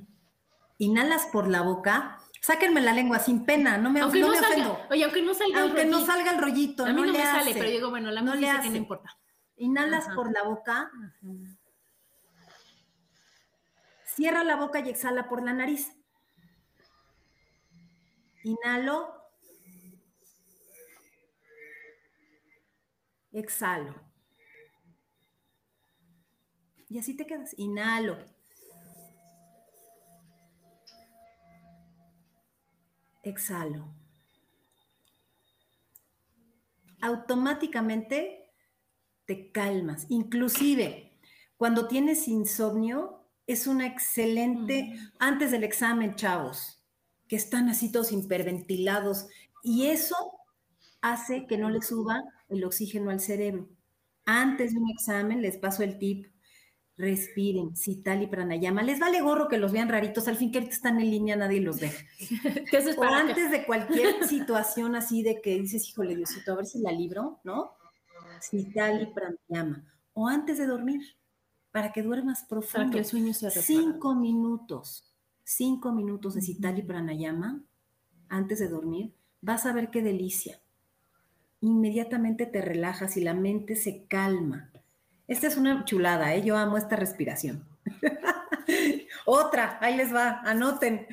inhalas por la boca, sáquenme la lengua sin pena, no me, aunque no, me salga, ofendo. Oye, aunque no salga aunque el rollito. no salga el rollito, a mí no, no le me hace. sale, pero digo, bueno, la no le hace. que no importa. Inhalas por la boca, cierra la boca y exhala por la nariz. Inhalo, exhalo. Y así te quedas. Inhalo. Exhalo. Automáticamente te calmas. Inclusive, cuando tienes insomnio, es una excelente, antes del examen, chavos, que están así todos hiperventilados. Y eso hace que no le suba el oxígeno al cerebro. Antes de un examen, les paso el tip, respiren, tal y pranayama. Les vale gorro que los vean raritos, al fin que ahorita están en línea, nadie los ve. o antes de cualquier situación así de que dices, híjole, Diosito, a ver si la libro, ¿no? tal y pranayama. O antes de dormir, para que duermas profundo. Para que el sueño se Cinco minutos, cinco minutos de cital y pranayama antes de dormir, vas a ver qué delicia. Inmediatamente te relajas y la mente se calma esta es una chulada, ¿eh? Yo amo esta respiración. Otra, ahí les va, anoten.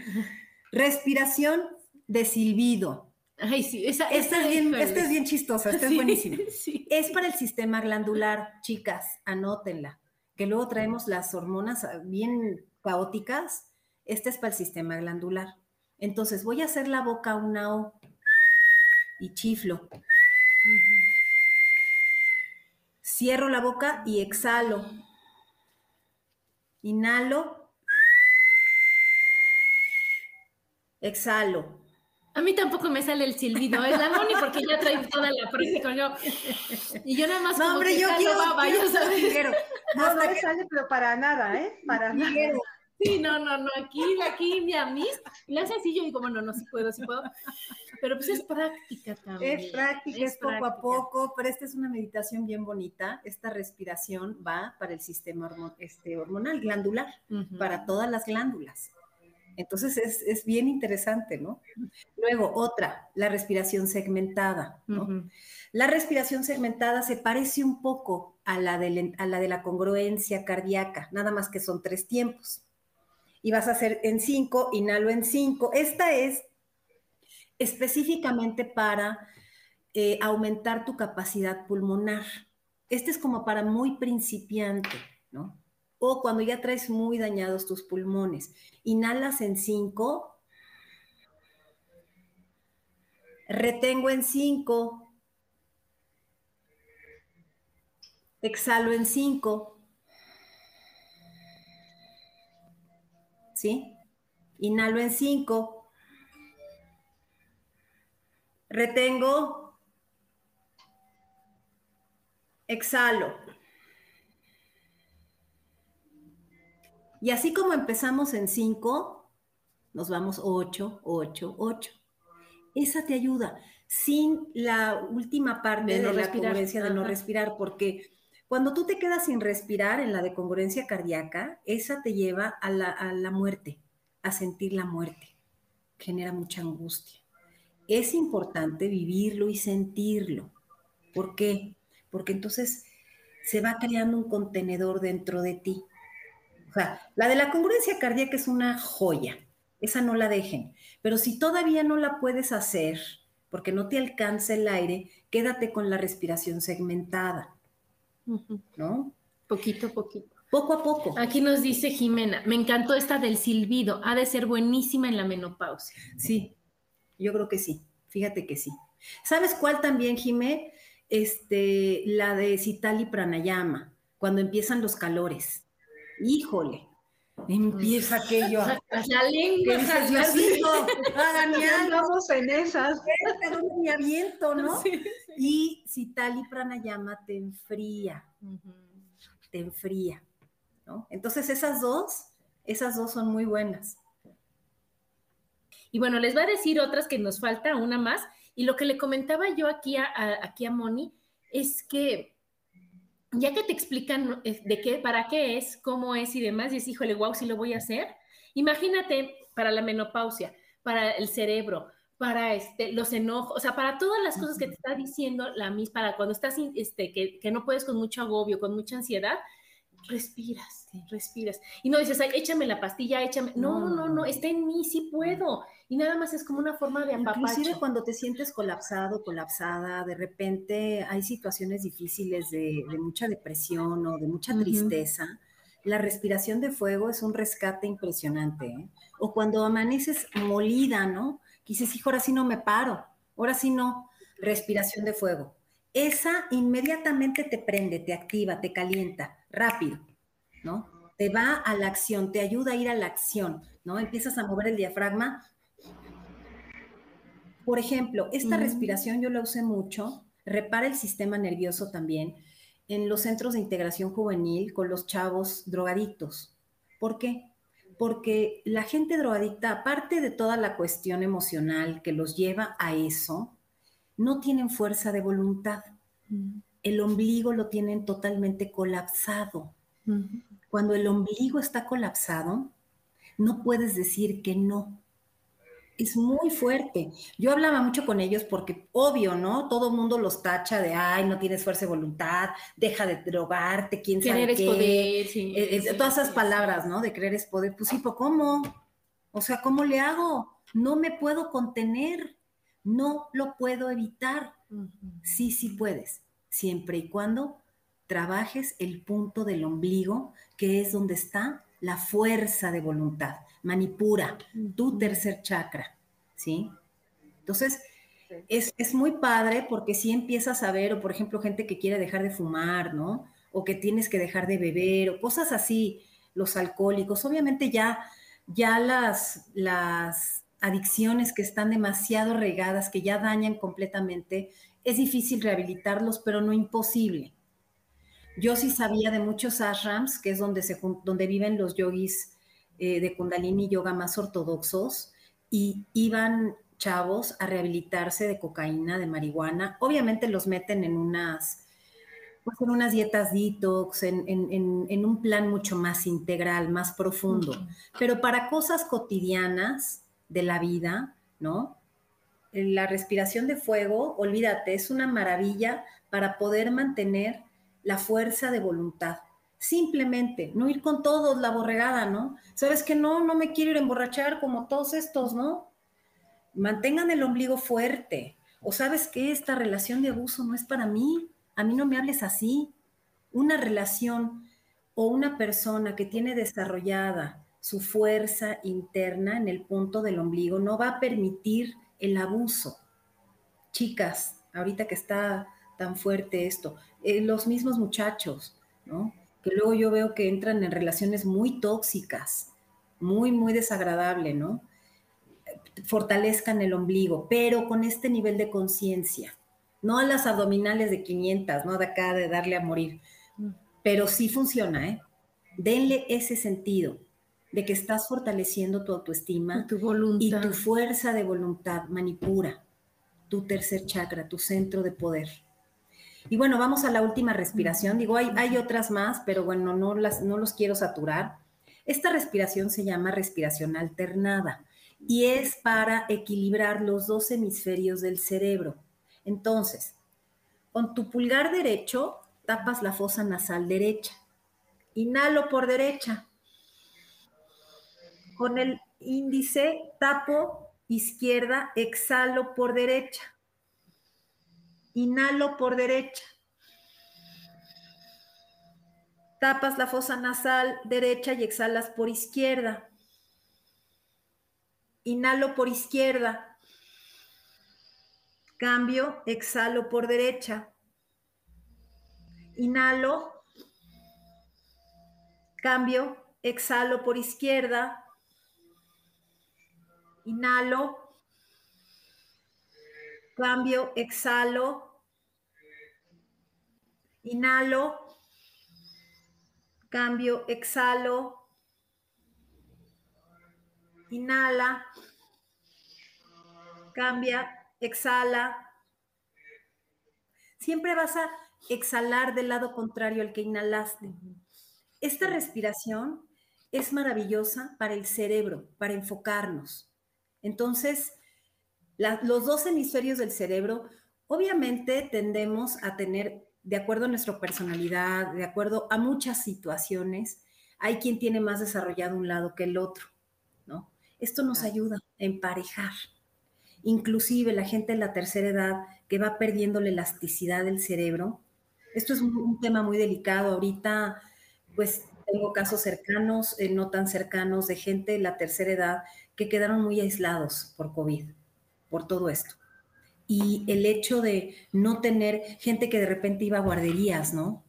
Respiración de silbido. Ay, sí, esa, esta, es bien, esta es bien chistosa, esta es buenísima. Es para el sistema glandular, chicas, anótenla. Que luego traemos las hormonas bien caóticas. Esta es para el sistema glandular. Entonces, voy a hacer la boca una O y chiflo. Cierro la boca y exhalo. Inhalo. Exhalo. A mí tampoco me sale el silbido, es la Moni porque ya trae toda la práctica. Yo, y yo nada más no, como hombre, que yo quiero, baba, quiero, sabes. Quiero. No, no me sale, pero para nada, ¿eh? Para nada. Sí, no, no, no, aquí, aquí mi amis, le hace así, yo digo, bueno, no, sí puedo, sí puedo, pero pues es práctica también. Es práctica, es, poco a poco, pero esta es una meditación bien bonita, esta respiración va para el sistema este, hormonal, glandular, para todas las glándulas. Entonces es, es, bien interesante, ¿no? Luego, otra, la respiración segmentada, ¿no? La respiración segmentada se parece un poco a la, de, a la de la congruencia cardíaca, nada más que son tres tiempos y vas a hacer en 5, inhalo en 5. Esta es específicamente para eh, aumentar tu capacidad pulmonar. Este es como para muy principiante, ¿no? O cuando ya traes muy dañados tus pulmones. Inhalas en 5. Retengo en 5. Exhalo en 5. ¿sí? Inhalo en 5. Retengo. Exhalo. Y así como empezamos en 5, nos vamos 8, 8, 8. Esa te ayuda sin la última parte de, no la congruencia de no respirar, porque cuando tú te quedas sin respirar en la decongruencia cardíaca, esa te lleva a la, muerte, a sentir la muerte. Genera mucha angustia. Es importante vivirlo y sentirlo. ¿Por qué? Porque entonces se va creando un contenedor dentro de ti. O sea, la de la congruencia cardíaca es una joya. esa no la dejen. Pero si todavía no la puedes hacer, porque no te alcanza el aire, quédate con la respiración segmentada, ¿no? Poquito a poquito. Poco a poco. Aquí nos dice Jimena, me encantó esta del silbido, ha de ser buenísima en la menopausia. Sí, yo creo que sí, fíjate que sí. ¿Sabes cuál también, Jimé? Este, la de Citali Pranayama, cuando empiezan los calores. Híjole, empieza aquello. La lengua, dices, Diosito, Vamos en esas. me aviento, ¿no? Y Citali Pranayama te enfría, te enfría. Entonces esas dos, esas dos son muy buenas. Y bueno, les voy a decir otras que nos falta, una más. Y lo que le comentaba yo aquí a, aquí a Moni es que ya que te explican eh, de qué, para qué es, cómo es y demás, y es, híjole, wow, si lo voy a hacer. Imagínate para la menopausia, para el cerebro, para este, los enojos, o sea, para todas las cosas que te está diciendo la misma, para cuando estás, este, que, que no puedes con mucho agobio, con mucha ansiedad, respiras, respiras. Y no dices, Ay, échame la pastilla, échame. No, no, no, está en mí, sí puedo. Y nada más es como una forma de apapacho. Inclusive cuando te sientes colapsado, colapsada, de repente hay situaciones difíciles de, mucha depresión o de mucha tristeza. La respiración de fuego es un rescate impresionante. ¿eh? O cuando amaneces molida, ¿no? Que dices, hijo, ahora sí no me paro, ahora sí no. Respiración de fuego. Esa inmediatamente te prende, te activa, te calienta rápido, ¿no? Te va a la acción, te ayuda a ir a la acción, ¿no? Empiezas a mover el diafragma. Por ejemplo, esta mm. respiración yo la usé mucho, repara el sistema nervioso también en los centros de integración juvenil con los chavos drogadictos. ¿Por qué? Porque la gente drogadicta, aparte de toda la cuestión emocional que los lleva a eso, no tienen fuerza de voluntad. Mm el ombligo lo tienen totalmente colapsado. Cuando el ombligo está colapsado, no puedes decir que no. Es muy fuerte. Yo hablaba mucho con ellos porque, obvio, ¿no? Todo el mundo los tacha de, ay, no tienes fuerza de voluntad, deja de drogarte, quién sabe qué. poder, sí, eh, eh, Todas esas palabras, ¿no? De creer es poder. Pues sí, ¿cómo? O sea, ¿cómo le hago? No me puedo contener, no lo puedo evitar. Sí, sí puedes siempre y cuando trabajes el punto del ombligo, que es donde está la fuerza de voluntad, manipura, tu tercer chakra, ¿sí? Entonces, es, muy padre porque si empiezas a ver, o por ejemplo, gente que quiere dejar de fumar, ¿no? O que tienes que dejar de beber, o cosas así, los alcohólicos, obviamente ya, ya las, las adicciones que están demasiado regadas, que ya dañan completamente es difícil rehabilitarlos, pero no imposible. Yo sí sabía de muchos ashrams, que es donde, se, donde viven los yogis eh, de Kundalini Yoga más ortodoxos, y iban chavos a rehabilitarse de cocaína, de marihuana. Obviamente los meten en unas, pues en unas dietas detox, en, en, un plan mucho más integral, más profundo. Pero para cosas cotidianas de la vida, ¿no? la respiración de fuego, olvídate, es una maravilla para poder mantener la fuerza de voluntad. Simplemente, no ir con todos la borregada, ¿no? Sabes que no, no me quiero ir a emborrachar como todos estos, ¿no? Mantengan el ombligo fuerte. O sabes que esta relación de abuso no es para mí. A mí no me hables así. Una relación o una persona que tiene desarrollada su fuerza interna en el punto del ombligo no va a permitir el abuso. Chicas, ahorita que está tan fuerte esto, eh, los mismos muchachos, ¿no? Que luego yo veo que entran en relaciones muy tóxicas, muy, muy desagradable, ¿no? Fortalezcan el ombligo, pero con este nivel de conciencia, no a las abdominales de 500, ¿no? De acá de darle a morir, pero sí funciona, ¿eh? Denle ese sentido de que estás fortaleciendo tu autoestima tu voluntad. y tu fuerza de voluntad, manipura tu tercer chakra, tu centro de poder. Y bueno, vamos a la última respiración. Digo, hay, hay otras más, pero bueno, no, las, no los quiero saturar. Esta respiración se llama respiración alternada y es para equilibrar los dos hemisferios del cerebro. Entonces, con tu pulgar derecho tapas la fosa nasal derecha. Inhalo por derecha con el índice, tapo izquierda, exhalo por derecha. Inhalo por derecha. Tapas la fosa nasal derecha y exhalas por izquierda. Inhalo por izquierda. Cambio, exhalo por derecha. Inhalo. Cambio, exhalo por izquierda. Inhalo. Cambio, exhalo. Inhalo. Cambio, exhalo. Inhala. Cambia, exhala. Siempre vas a exhalar del lado contrario al que inhalaste. Esta respiración es maravillosa para el cerebro, para enfocarnos. Entonces, los dos hemisferios del cerebro, obviamente tendemos a tener, de acuerdo a nuestra personalidad, de acuerdo a muchas situaciones, hay quien tiene más desarrollado un lado que el otro, ¿no? Esto nos ayuda a emparejar. Inclusive la gente de la tercera edad que va perdiendo la elasticidad del cerebro. Esto es un, tema muy delicado. Ahorita, pues tengo casos cercanos, eh, no tan cercanos, de gente de la tercera edad que quedaron muy aislados por COVID, por todo esto. Y el hecho de no tener gente que de repente iba a guarderías, ¿no?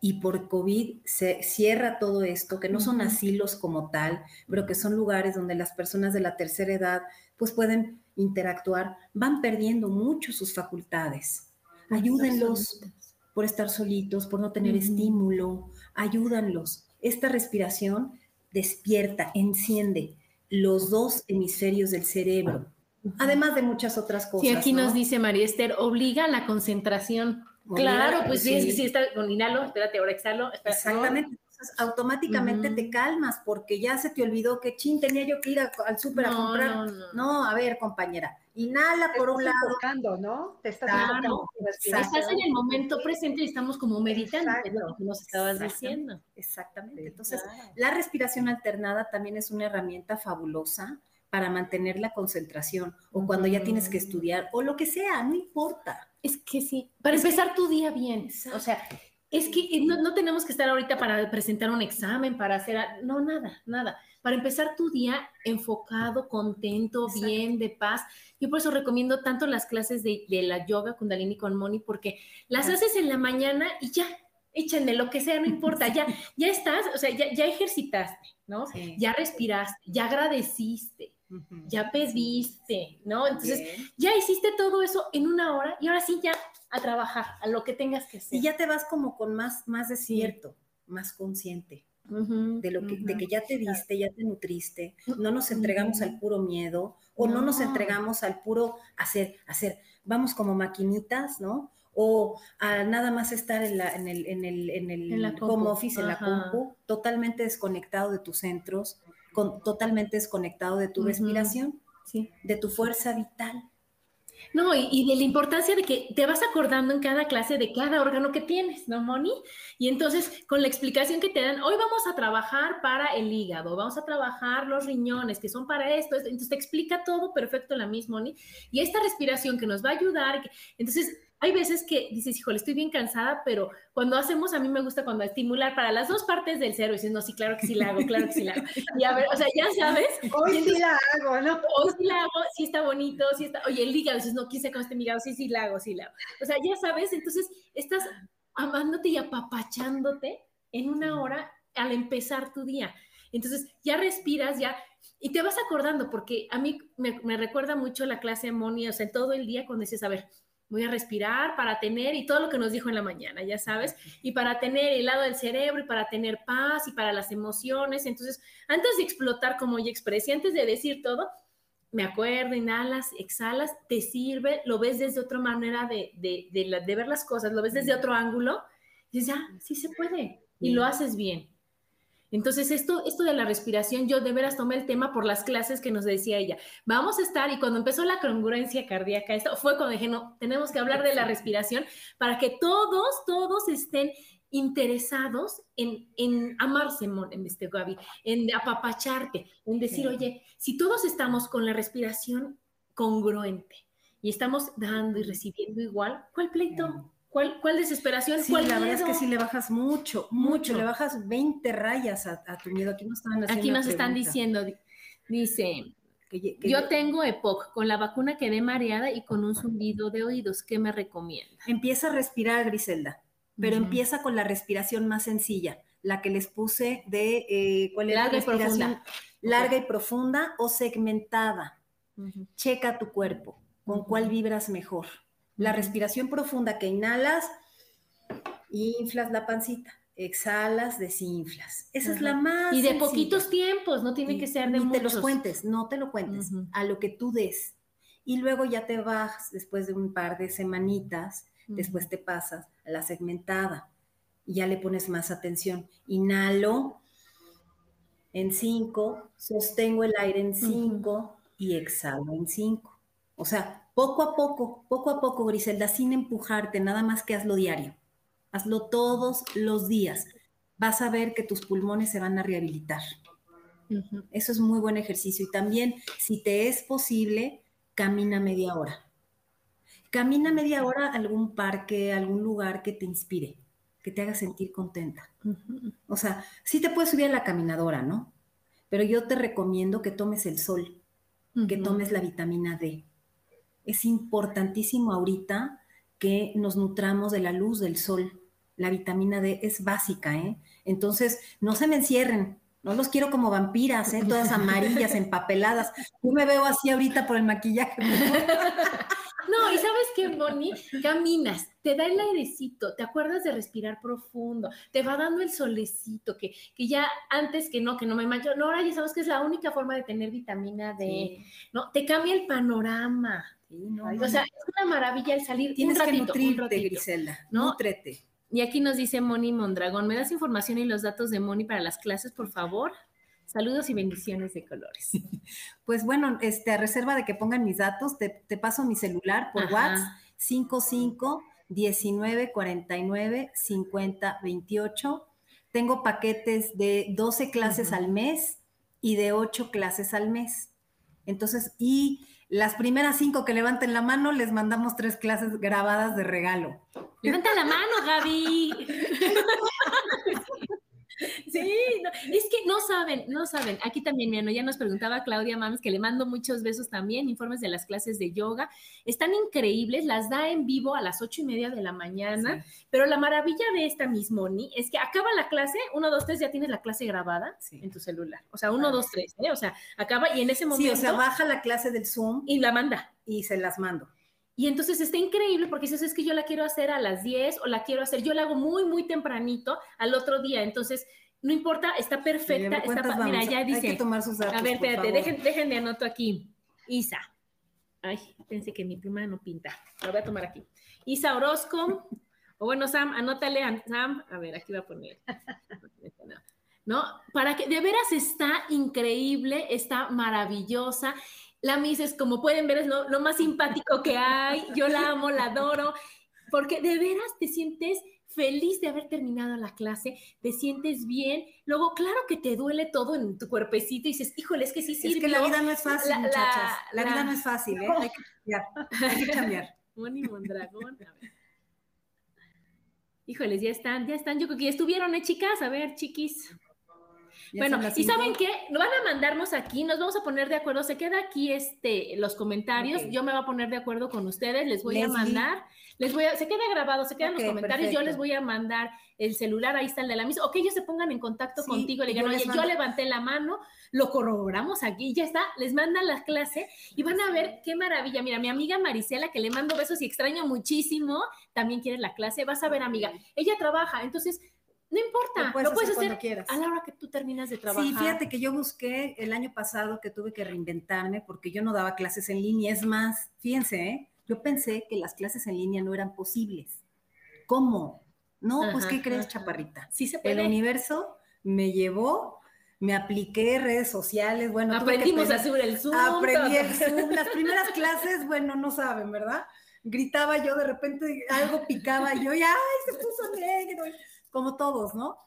Y por COVID se cierra todo esto, que no son asilos como tal, pero que son lugares donde las personas de la tercera edad pues pueden interactuar, van perdiendo mucho sus facultades. Ayúdenlos por estar solitos, por no tener estímulo, ayúdanlos. Esta respiración despierta, enciende, los dos hemisferios del cerebro, además de muchas otras cosas. Sí, aquí nos dice María Esther, obliga a la concentración. claro, pues sí, sí, está con inhalo, espérate, ahora exhalo. Exactamente. Entonces, automáticamente te calmas porque ya se te olvidó que chin tenía yo que ir al súper a comprar. No, no, no, a ver, compañera, Inhala por un lado. ¿no? Te estás, estás en el momento presente y estamos como meditando, lo que nos estabas diciendo. Exactamente. Entonces, la respiración alternada también es una herramienta fabulosa para mantener la concentración o cuando ya tienes que estudiar o lo que sea, no importa. Es que sí, para empezar tu día bien. O sea, es que no, no, tenemos que estar ahorita para presentar un examen, para hacer, no, nada, nada para empezar tu día enfocado, contento, bien, de paz. Yo por eso recomiendo tanto las clases de, la yoga Kundalini con Moni, porque las haces en la mañana y ya, échenme lo que sea, no importa, ya, ya estás, o sea, ya, ya ejercitaste, ¿no? Ya respiraste, ya agradeciste, ya pediste, ¿no? Entonces, ya hiciste todo eso en una hora y ahora sí ya a trabajar, a lo que tengas que hacer. Y ya te vas como con más, más desierto, más consciente de lo que, de que ya te diste, ya te nutriste, no nos entregamos al puro miedo o no. nos entregamos al puro hacer, hacer, vamos como maquinitas, ¿no? O a nada más estar en, la, en el, en el, en el home office, en la compu, totalmente desconectado de tus centros, con, totalmente desconectado de tu respiración, ¿sí? de tu fuerza vital. No, y, de la importancia de que te vas acordando en cada clase de cada órgano que tienes, ¿no, Moni? Y entonces, con la explicación que te dan, hoy vamos a trabajar para el hígado, vamos a trabajar los riñones, que son para esto, entonces te explica todo perfecto la misma, Moni. Y esta respiración que nos va a ayudar, entonces hay veces que dices, híjole, estoy bien cansada, pero cuando hacemos, a mí me gusta cuando estimular para las dos partes del cero, y dices, no, sí, claro que sí la hago, claro que sí la hago. Y a ver, o sea, ya sabes. Hoy sí la hago, ¿no? Hoy sí la hago, sí está bonito, sí está, oye, el hígado, dices, no, quise con este hígado, sí, sí la hago, sí la hago. O sea, ya sabes, entonces estás amándote y apapachándote en una hora al empezar tu día. Entonces, ya respiras, ya, y te vas acordando, porque a mí me, me recuerda mucho la clase de Moni, o sea, todo el día cuando dices, a ver, voy a respirar para tener, y todo lo que nos dijo en la mañana, ya sabes, y para tener el lado del cerebro y para tener paz y para las emociones. Entonces, antes de explotar como ya expresé, antes de decir todo, me acuerdo, inhalas, exhalas, te sirve, lo ves desde otra manera de, de, de, ver las cosas, lo ves desde otro ángulo, y dices, ya, sí se puede, y lo haces bien. Entonces, esto, esto de la respiración, yo de veras tomé el tema por las clases que nos decía ella. Vamos a estar, y cuando empezó la congruencia cardíaca, esto fue cuando dije, no, tenemos que hablar de la respiración para que todos, todos estén interesados en, en amarse, en este Gaby, en apapacharte, en decir, oye, si todos estamos con la respiración congruente y estamos dando y recibiendo igual, ¿cuál pleito? ¿Cuál, ¿Cuál, desesperación? Sí, ¿Cuál la verdad es que sí le bajas mucho, mucho, le bajas 20 rayas a, tu miedo. Aquí nos están, Aquí nos están diciendo, dice, yo tengo EPOC, con la vacuna quedé mareada y con un zumbido de oídos. ¿Qué me recomienda? Empieza a respirar, Griselda, pero empieza con la respiración más sencilla, la que les puse de eh, ¿cuál es larga la respiración? Y profunda. Larga y profunda o segmentada. Checa tu cuerpo, con cuál vibras mejor. La respiración profunda que inhalas, inflas la pancita exhalas, desinflas. Esa es la más. Y de poquitos tiempos, no tiene que ser de muchos. te los cuentes, no te lo cuentes, a lo que tú des. Y luego ya te vas después de un par de semanitas, después te pasas a la segmentada y ya le pones más atención. Inhalo en cinco, sostengo el aire en cinco y exhalo en cinco. O sea, poco a poco, poco a poco, Griselda, sin empujarte, nada más que hazlo diario. Hazlo todos los días. Vas a ver que tus pulmones se van a rehabilitar. Eso es muy buen ejercicio. Y también, si te es posible, camina media hora. Camina media hora a algún parque, a algún lugar que te inspire, que te haga sentir contenta. O sea, sí te puedes subir a la caminadora, ¿no? Pero yo te recomiendo que tomes el sol, que tomes la vitamina D. Es importantísimo ahorita que nos nutramos de la luz del sol la vitamina D es básica, ¿eh? Entonces, no se me encierren, no los quiero como vampiras, ¿eh? Todas amarillas, empapeladas. Yo me veo así ahorita por el maquillaje. No, y sabes qué, Bonnie, caminas, te da el airecito, te acuerdas de respirar profundo, te va dando el solecito, que, que ya antes que no, que no me mancho, no, ahora ya sabes que es la única forma de tener vitamina D, ¿no? Te cambia el panorama. o sea, es una maravilla el salir Tienes un ratito, que nutrirte, Griselda, ¿no? Nutrete. Y aquí nos dice Moni Mondragón, ¿me das información y los datos de Moni para las clases, por favor? Saludos y bendiciones de colores. Pues bueno, este, a reserva de que pongan mis datos, te, paso mi celular por WhatsApp, 55 19 49 50 28. Tengo paquetes de 12 clases al mes y de 8 clases al mes. Entonces, y las primeras cinco que levanten la mano, les mandamos tres clases grabadas de regalo. Levanta la mano, Gaby. Sí, es que no saben, no saben. Aquí también, mira, ya nos preguntaba Claudia Mames, que le mando muchos besos también, informes de las clases de yoga. Están increíbles, las da en vivo a las ocho y media de la mañana, pero la maravilla de esta Miss Moni es que acaba la clase, uno, dos, tres, ya tienes la clase grabada en tu celular. O sea, uno, dos, tres, ¿eh? O sea, acaba y en ese momento... Sí, o sea, baja la clase del Zoom. Y la manda. Y se las mando. Y entonces está increíble porque dices, es que yo la quiero hacer a las 10 o la quiero hacer, yo la hago muy, muy tempranito al otro día. Entonces, no importa, está perfecta. Está, mira, ya dice. Hay que tomar sus datos, a ver, espérate, dejen, dejen de anoto aquí. Isa. Ay, pensé que mi prima no pinta. Lo voy a tomar aquí. Isa Orozco. O bueno, Sam, anótale a Sam. A ver, aquí voy a poner. ¿No? Para que de veras está increíble, está maravillosa. La Miss es, como pueden ver, es lo, lo más simpático que hay. Yo la amo, la adoro. Porque de veras te sientes feliz de haber terminado la clase, te sientes bien, luego claro que te duele todo en tu cuerpecito y dices, híjole, es que sí sirvió. Es que la vida no es fácil, muchachas, la, vida no es fácil, ¿eh? Hay que cambiar, hay que cambiar. Moni Mondragón, a ver. Híjoles, ya están, ya están, yo creo que ya estuvieron, ¿eh, chicas? A ver, chiquis. Bueno, y saben qué, van a mandarnos aquí, nos vamos a poner de acuerdo, se queda aquí este los comentarios, yo me voy a poner de acuerdo con ustedes, les voy a mandar, les voy a, se queda grabado, se quedan los comentarios, yo les voy a mandar el celular, ahí está el de la misma, o que ellos se pongan en contacto contigo, le digan, oye, yo levanté la mano, lo corroboramos aquí, ya está, les mandan la clase y van a ver qué maravilla. Mira, mi amiga Marisela, que le mando besos y extraño muchísimo, también quiere la clase, vas a ver, amiga, ella trabaja, entonces no importa, lo puedes, hacer, a la hora que tú terminas de trabajar. Sí, fíjate que yo busqué el año pasado que tuve que reinventarme porque yo no daba clases en línea. Es más, fíjense, ¿eh? yo pensé que las clases en línea no eran posibles. ¿Cómo? No, pues ¿qué crees, chaparrita? Sí se puede. El universo me llevó, me apliqué redes sociales, bueno. Aprendimos a subir el Zoom. Aprendí el Zoom. Las primeras clases, bueno, no saben, ¿verdad? Gritaba yo, de repente algo picaba yo y ¡ay, se puso negro! Como todos, ¿no?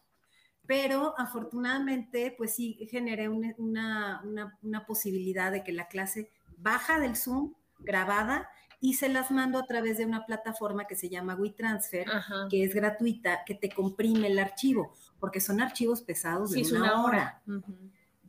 Pero afortunadamente, pues sí, generé una, una posibilidad de que la clase baja del Zoom, grabada, y se las mando a través de una plataforma que se llama WeTransfer, que es gratuita, que te comprime el archivo, porque son archivos pesados de una, hora.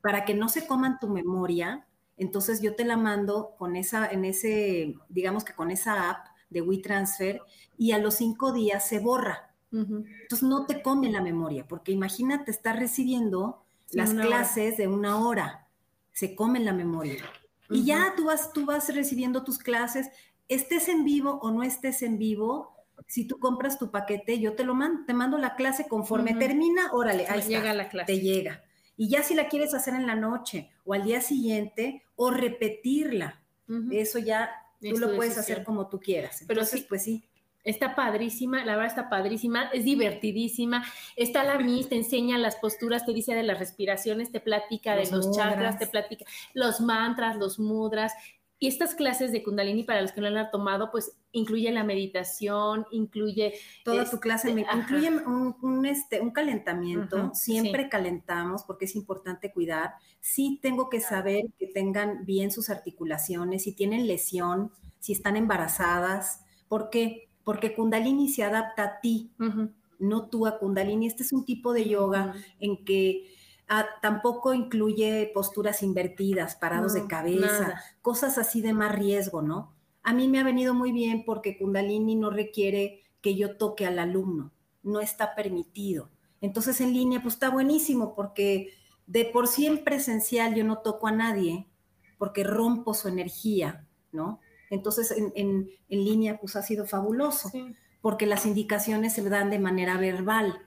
Para que no se coman tu memoria, entonces yo te la mando con esa, en ese, digamos que con esa app de WeTransfer, y a los cinco días se borra. Entonces no te come la memoria, porque imagínate estar recibiendo las clases de una hora, se come la memoria. Y ya tú vas, tú vas recibiendo tus clases, estés en vivo o no estés en vivo, si tú compras tu paquete, yo te lo mando, te mando la clase conforme termina, órale, ahí llega la clase. Te llega. Y ya si la quieres hacer en la noche o al día siguiente o repetirla, eso ya tú lo puedes hacer como tú quieras. Pero sí, pues sí. Está padrísima, la verdad está padrísima, es divertidísima. Está la Miss, te enseña las posturas, te dice de las respiraciones, te platica de los chakras, te platica los mantras, los mudras. Y estas clases de Kundalini, para los que no la han tomado, pues incluye la meditación, incluye... Toda tu clase, incluye un, este, un calentamiento, siempre calentamos porque es importante cuidar. Sí tengo que saber que tengan bien sus articulaciones, si tienen lesión, si están embarazadas. ¿Por qué? Porque Kundalini se adapta a ti, no tú a Kundalini. Este es un tipo de yoga en que Ah, tampoco incluye posturas invertidas, parados de cabeza, cosas así de más riesgo, ¿no? A mí me ha venido muy bien porque Kundalini no requiere que yo toque al alumno, no está permitido. Entonces en línea pues está buenísimo porque de por sí en presencial yo no toco a nadie porque rompo su energía, ¿no? Entonces en, línea pues ha sido fabuloso porque las indicaciones se dan de manera verbal.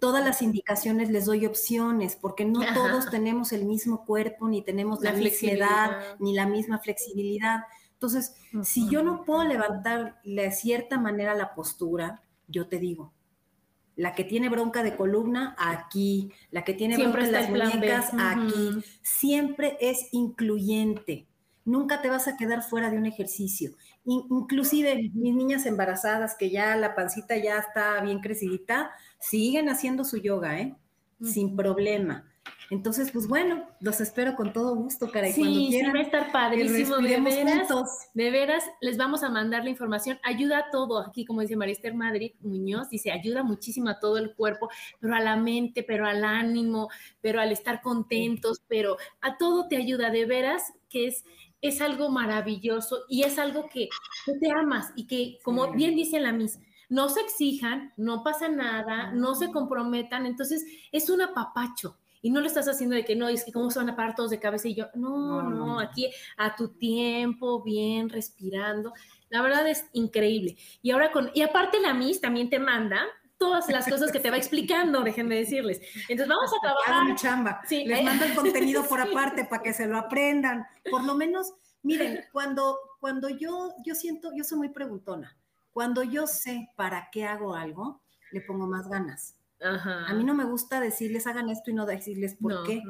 Todas las indicaciones les doy opciones, porque no todos tenemos el mismo cuerpo, ni tenemos la, misma edad, ni la misma flexibilidad. Entonces, si yo no puedo levantar de cierta manera la postura, yo te digo, la que tiene bronca de columna, aquí, la que tiene bronca de las muñecas, aquí, siempre es incluyente. Nunca te vas a quedar fuera de un ejercicio. inclusive mis niñas embarazadas, que ya la pancita ya está bien crecidita, siguen haciendo su yoga, ¿eh? Sin problema. Entonces, pues bueno, los espero con todo gusto, cara. sí, cuando quieran, va a estar padrísimo. De veras, de veras, les vamos a mandar la información. Ayuda a todo. Aquí, como dice Marister Madrid Muñoz, dice, ayuda muchísimo a todo el cuerpo, pero a la mente, pero al ánimo, pero al estar contentos, pero a todo te ayuda. De veras, que es, es algo maravilloso y es algo que, te amas y que, como bien dice la Miss, no se exijan, no pasa nada, no se comprometan, entonces es un apapacho. Y no lo estás haciendo de que no, es que cómo se van a parar todos de cabeza y yo, no, no, aquí a tu tiempo, bien, respirando. La verdad es increíble. Y ahora con, y aparte la Miss también te manda todas las cosas que te va explicando, déjenme decirles. Entonces vamos a trabajar. mi chamba. Sí, Les mando el contenido por aparte para que se lo aprendan. Por lo menos, miren, cuando, cuando yo, yo siento, yo soy muy preguntona. Cuando yo sé para qué hago algo, le pongo más ganas. A mí no me gusta decirles hagan esto y no decirles por qué.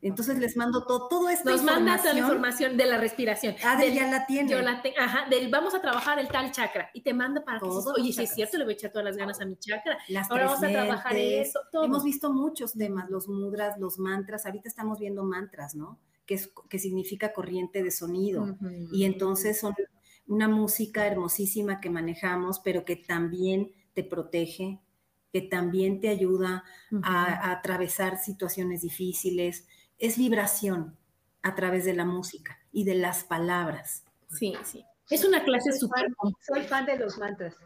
Entonces les mando todo, todo esto. Nos manda toda la información de la respiración. Ah, ya la tiene. Yo la tengo, ajá, del vamos a trabajar el tal chakra y te manda para que oye, si es cierto, le voy a echar todas las ganas a mi chakra. Ahora vamos a trabajar eso, todo. Hemos visto muchos temas, los mudras, los mantras, ahorita estamos viendo mantras, ¿no? Que, es, que significa corriente de sonido. Y entonces son una música hermosísima que manejamos, pero que también te protege, que también te ayuda a, atravesar situaciones difíciles. Es vibración a través de la música y de las palabras. Sí, sí. Es una clase súper. Soy fan de los mantras.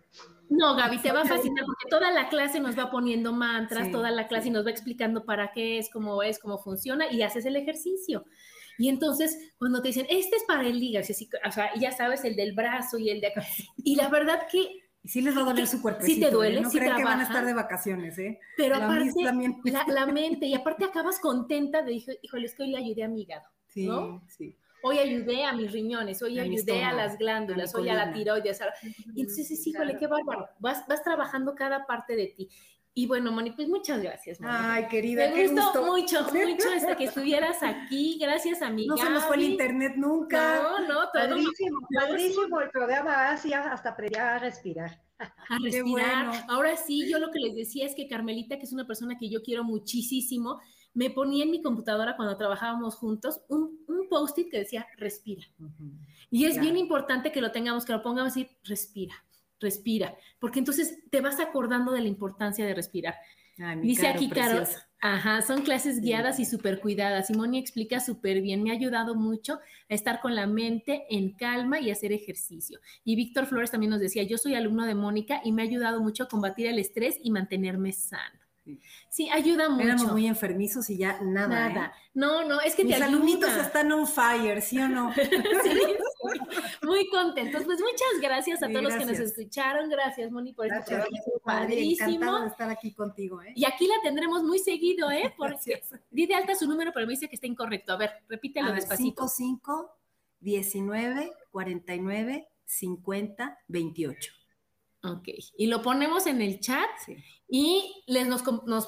No, Gaby, te va a fascinar porque toda la clase nos va poniendo mantras, toda la clase nos va explicando para qué es, cómo es, cómo funciona y haces el ejercicio. Y entonces, cuando te dicen, este es para el hígado, o sea, ya sabes, el del brazo y el de acá. Y la verdad que y sí les va a doler su cuerpo. Sí te duele, ¿eh? No creen que van a estar de vacaciones, ¿eh? Pero aparte, la, mente, y aparte acabas contenta de, híjole, es que hoy le ayudé a mi hígado, sí, Sí, Hoy ayudé a mis riñones, hoy ayudé a las glándulas, hoy a la tiroides. Y entonces, híjole, qué bárbaro. Vas, vas trabajando cada parte de ti. Y bueno, Moni, pues muchas gracias. Moni. Ay, querida, Me gustó mucho, mucho hasta que estuvieras aquí. Gracias a mi No se nos fue el internet nunca. No, no, todo. Padrísimo, padrísimo el programa, así hasta aprendí a respirar. a respirar. Ahora sí, yo lo que les decía es que Carmelita, que es una persona que yo quiero muchísimo, me ponía en mi computadora cuando trabajábamos juntos un, post-it que decía respira. Y es bien importante que lo tengamos, que lo pongamos así, respira, respira, porque entonces te vas acordando de la importancia de respirar. Dice aquí, Caro, ajá, son clases guiadas y súper cuidadas. Simoni explica súper bien, me ha ayudado mucho a estar con la mente en calma y hacer ejercicio. Y Víctor Flores también nos decía, yo soy alumno de Mónica y me ha ayudado mucho a combatir el estrés y mantenerme sano. Sí, ayuda mucho. Éramos muy enfermizos y ya nada. Nada. ¿eh? No, no, es que Mis alumnitos están on fire, ¿sí o no? sí, muy contentos. Pues muchas gracias a todos los que nos escucharon. Gracias, Moni, por este programa. Padrísimo. de estar aquí contigo, ¿eh? Y aquí la tendremos muy seguido, ¿eh? Porque di de alta su número, pero me dice que está incorrecto. A ver, repítelo a despacito. 55 19 49 50 28. Ok, y lo ponemos en el chat y les nos,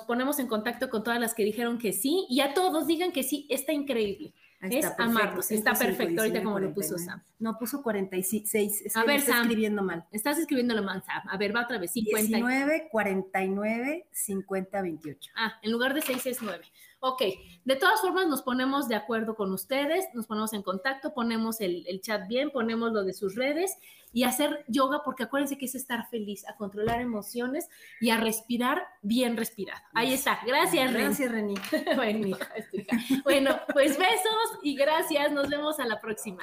ponemos en contacto con todas las que dijeron que sí y a todos digan que sí, está increíble. Es amarnos, está perfecto ahorita como lo puso Sam. No, puso 46, es a ver, está escribiendo mal. Estás escribiéndolo mal, Sam. A ver, va otra vez, 50. 19, 49, 50, 28. Ah, en lugar de 6 es 9. Ok, de todas formas nos ponemos de acuerdo con ustedes, nos ponemos en contacto, ponemos el, chat bien, ponemos lo de sus redes y hacer yoga, porque acuérdense que es estar feliz, a controlar emociones y a respirar bien respirado. Ahí está, gracias, Gracias, Reni. bueno, bueno, pues besos y gracias, nos vemos a la próxima.